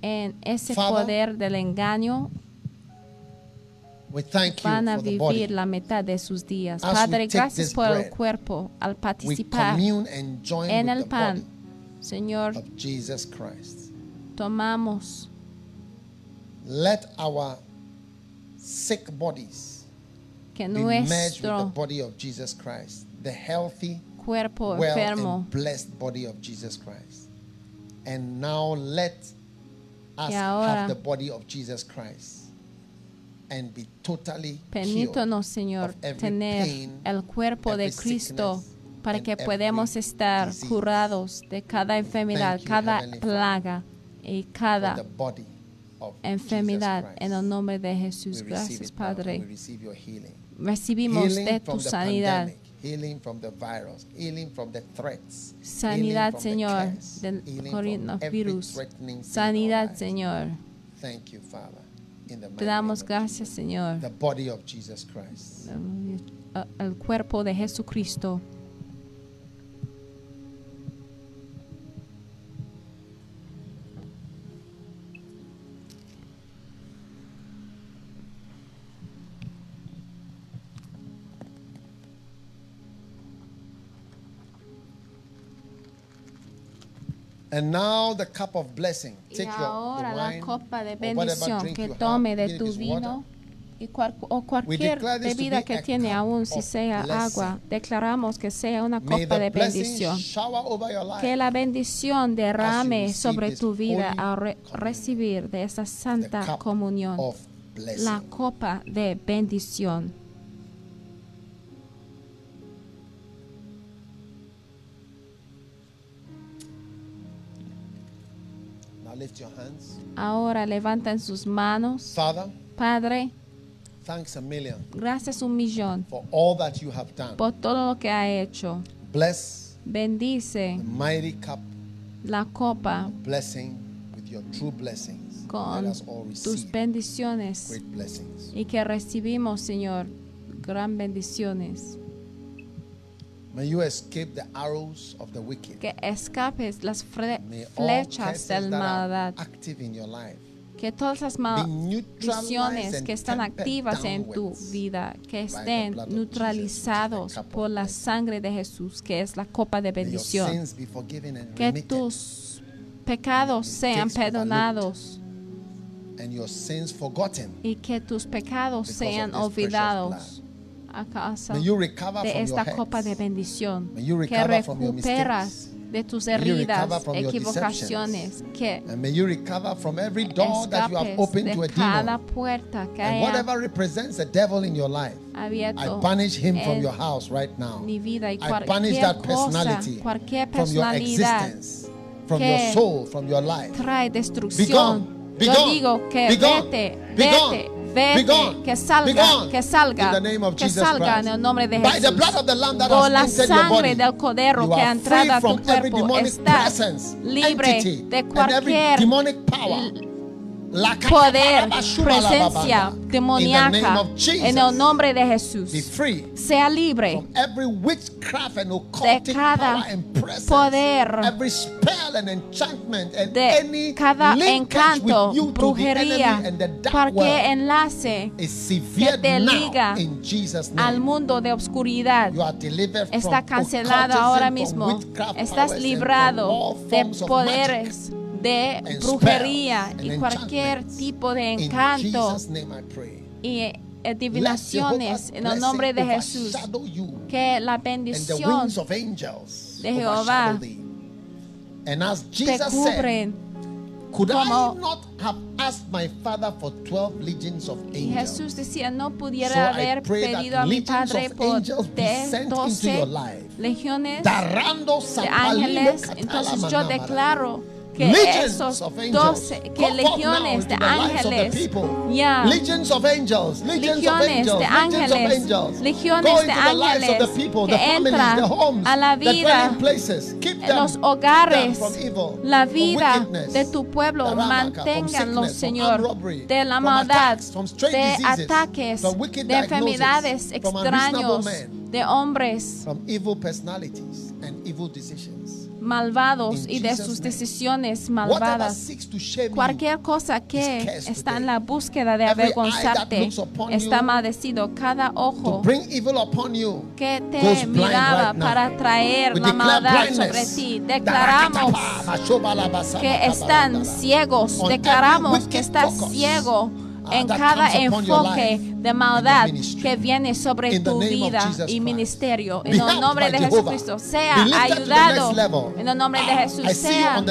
en ese Father, poder del engaño we thank you van a vivir la mitad de sus días. Padre, gracias por el cuerpo al participar en el pan. Señor, of Jesus Christ. tomamos Let our sick bodies que nuestro body of Jesus Christ, the healthy, cuerpo well enfermo blessed body of Jesus Christ. And now let Que ahora- have the body of Jesus Christ and be totally Permítanos, Señor, of every tener pain, el cuerpo de every Cristo sickness, para and que every podamos estar disease. curados de cada enfermedad, you, cada Heavenly plaga y for cada the body of enfermedad Jesus en el nombre de Jesús. Gracias, it Padre. We your. Recibimos healing de tu sanidad. pandemic, healing from the virus, healing from the threats, Sanidad, Señor, del coronavirus. Sanidad. Señor. Thank you, Father. In the mighty Te damos gracias. Señor. The body of Jesus Christ. El, el cuerpo de Jesucristo. And now the cup of blessing. Y Take your the ahora la wine copa de bendición que you have, tome de tu vino y cual- o cualquier bebida be que tiene aún si sea agua. Declaramos que sea una copa the de blessing bendición. shower over your life. Que la bendición derrame sobre tu vida al re- recibir de esta the santa comunión. of blessing. La copa de bendición. Lift your hands. Ahora levantan sus manos. Father, Padre, thanks a million gracias un millón for all that you have done. por todo lo que ha hecho. Bless Bendice the mighty cup la copa blessing with your true blessings. con Let us all tus bendiciones great blessings. y que recibimos, Señor, gran bendiciones. May you escape the arrows of the wicked. Que escapes las flechas del maldad. active in your life Que todas las maldiciones que están activas en tu vida, que estén neutralizados por la sangre de Jesús, que es la copa de bendición. Que tus pecados sean perdonados y que tus pecados sean olvidados a causa May you recover de from esta your copa de bendición. May you Que recover from your recuperas de tus heridas, equivocaciones, que And may you recover from every door that you have escapes opened to de a cada demon. puerta que And haya whatever represents the devil in your life, I abierto banish him from en your house right now. mi vida y I banish cualquier that cosa, personality cualquier from your personalidad existence, from que your soul, from your life. trae Be destrucción. gone. Be Yo digo que vete, vete. Vete, Be gone. que salga, que salga, In the name of que salga en el nombre de Jesús. blood of the Lamb that Por la sangre del cordero que ha entrado a tu cuerpo, estás libre de cualquier poder, presencia demoníaca. en el nombre de Jesús. Sea libre de cada poder, de cada encanto, brujería, cualquier enlace severed te liga al mundo de delivered está cancelado ahora mismo. Estás librado de poderes de brujería y cualquier tipo de encanto y eh, Jehovah's en el nombre de Jesús. Que la bendición wings of angels de Jehová te cubren. could I not have asked my Father for 12 legions of Y angels? Jesús decía, no pudiera haber pedido a mi Padre por angels be de sent into 12 your life. legiones de ángeles. Entonces yo declaro que esos of angels 12, que come forth now legiones de ángeles, ya, Legions of angels, legions of legiones angels, de ángeles, legiones de ángeles que entran a la vida, en los hogares, la vida de tu pueblo, from Señor, de la maldad, de ataques, de enfermedades extraños, de hombres. from evil personalities and evil decisions. Malvados y de sus decisiones malvadas. Cualquier cosa que está en la búsqueda de avergonzarte está maldecido. Cada ojo bring evil upon you, que te miraba para traer la maldad sobre ti. Declaramos que están ciegos. Declaramos que estás ciego en that cada enfoque de maldad que viene sobre tu vida y ministerio. En el nombre de. Jesucristo, sea ayudado. En el nombre de Ah, Jesús, sea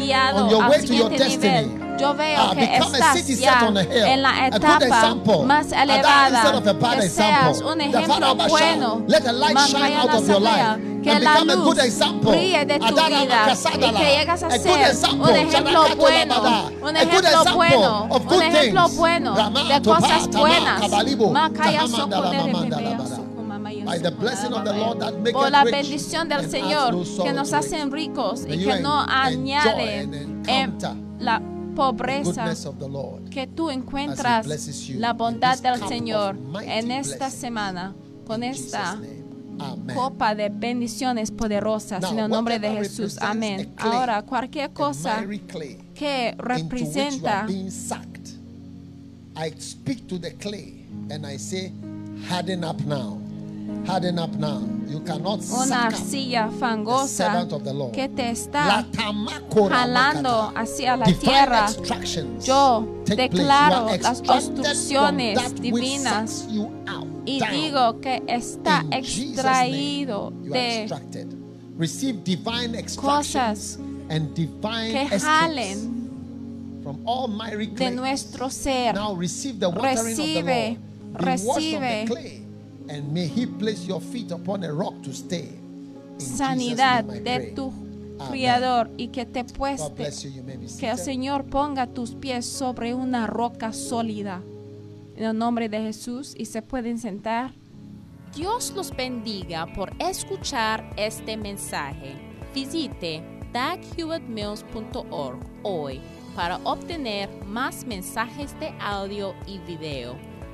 on the next step. guiado on your al way to your siguiente destiny. nivel. Yo veo Ah, que become a estás city set ya on a hill. en la A good etapa example. más A that elevada. instead of a bad Que example. seas un The ejemplo Father Basha, bueno. let the light shine Makaya out of your Nasabea, life Que and la become a luz good example. brille de tu Adara vida y Makasadala. que llegas a A good ser example. un ejemplo Shanakato bueno, Labada. un A good ejemplo example bueno, of un good ejemplo things. bueno Rama, de Topa, cosas Tama, buenas. By the blessing of the Lord that maketh Por la bendición del Señor que nos hacen ricos y que no añade en la pobreza que tú encuentras la bondad del Señor en esta semana con esta copa de bendiciones poderosas en el nombre de Jesús. Amén. Ahora, cualquier cosa que representa. I speak to the clay and I say, harden up now. Harden up now. You cannot una arcilla the fangosa servant of the Lord. que te está jalando hacia la tierra. Yo declaro las obstrucciones divinas y digo que está extraído de extracted. Receive divine cosas extractions and divine que jalen from all miry de nuestro ser. Now receive the watering Recibe, recibe. And may He place your feet upon a rock to stay. In sanidad name de tu. Criador y que te pueste, you. You que el. Señor ponga tus pies sobre una roca sólida. En el nombre de Jesús y se pueden sentar. Dios los bendiga por escuchar este mensaje. Visite daghewittmills.org hoy para obtener más mensajes de audio y video,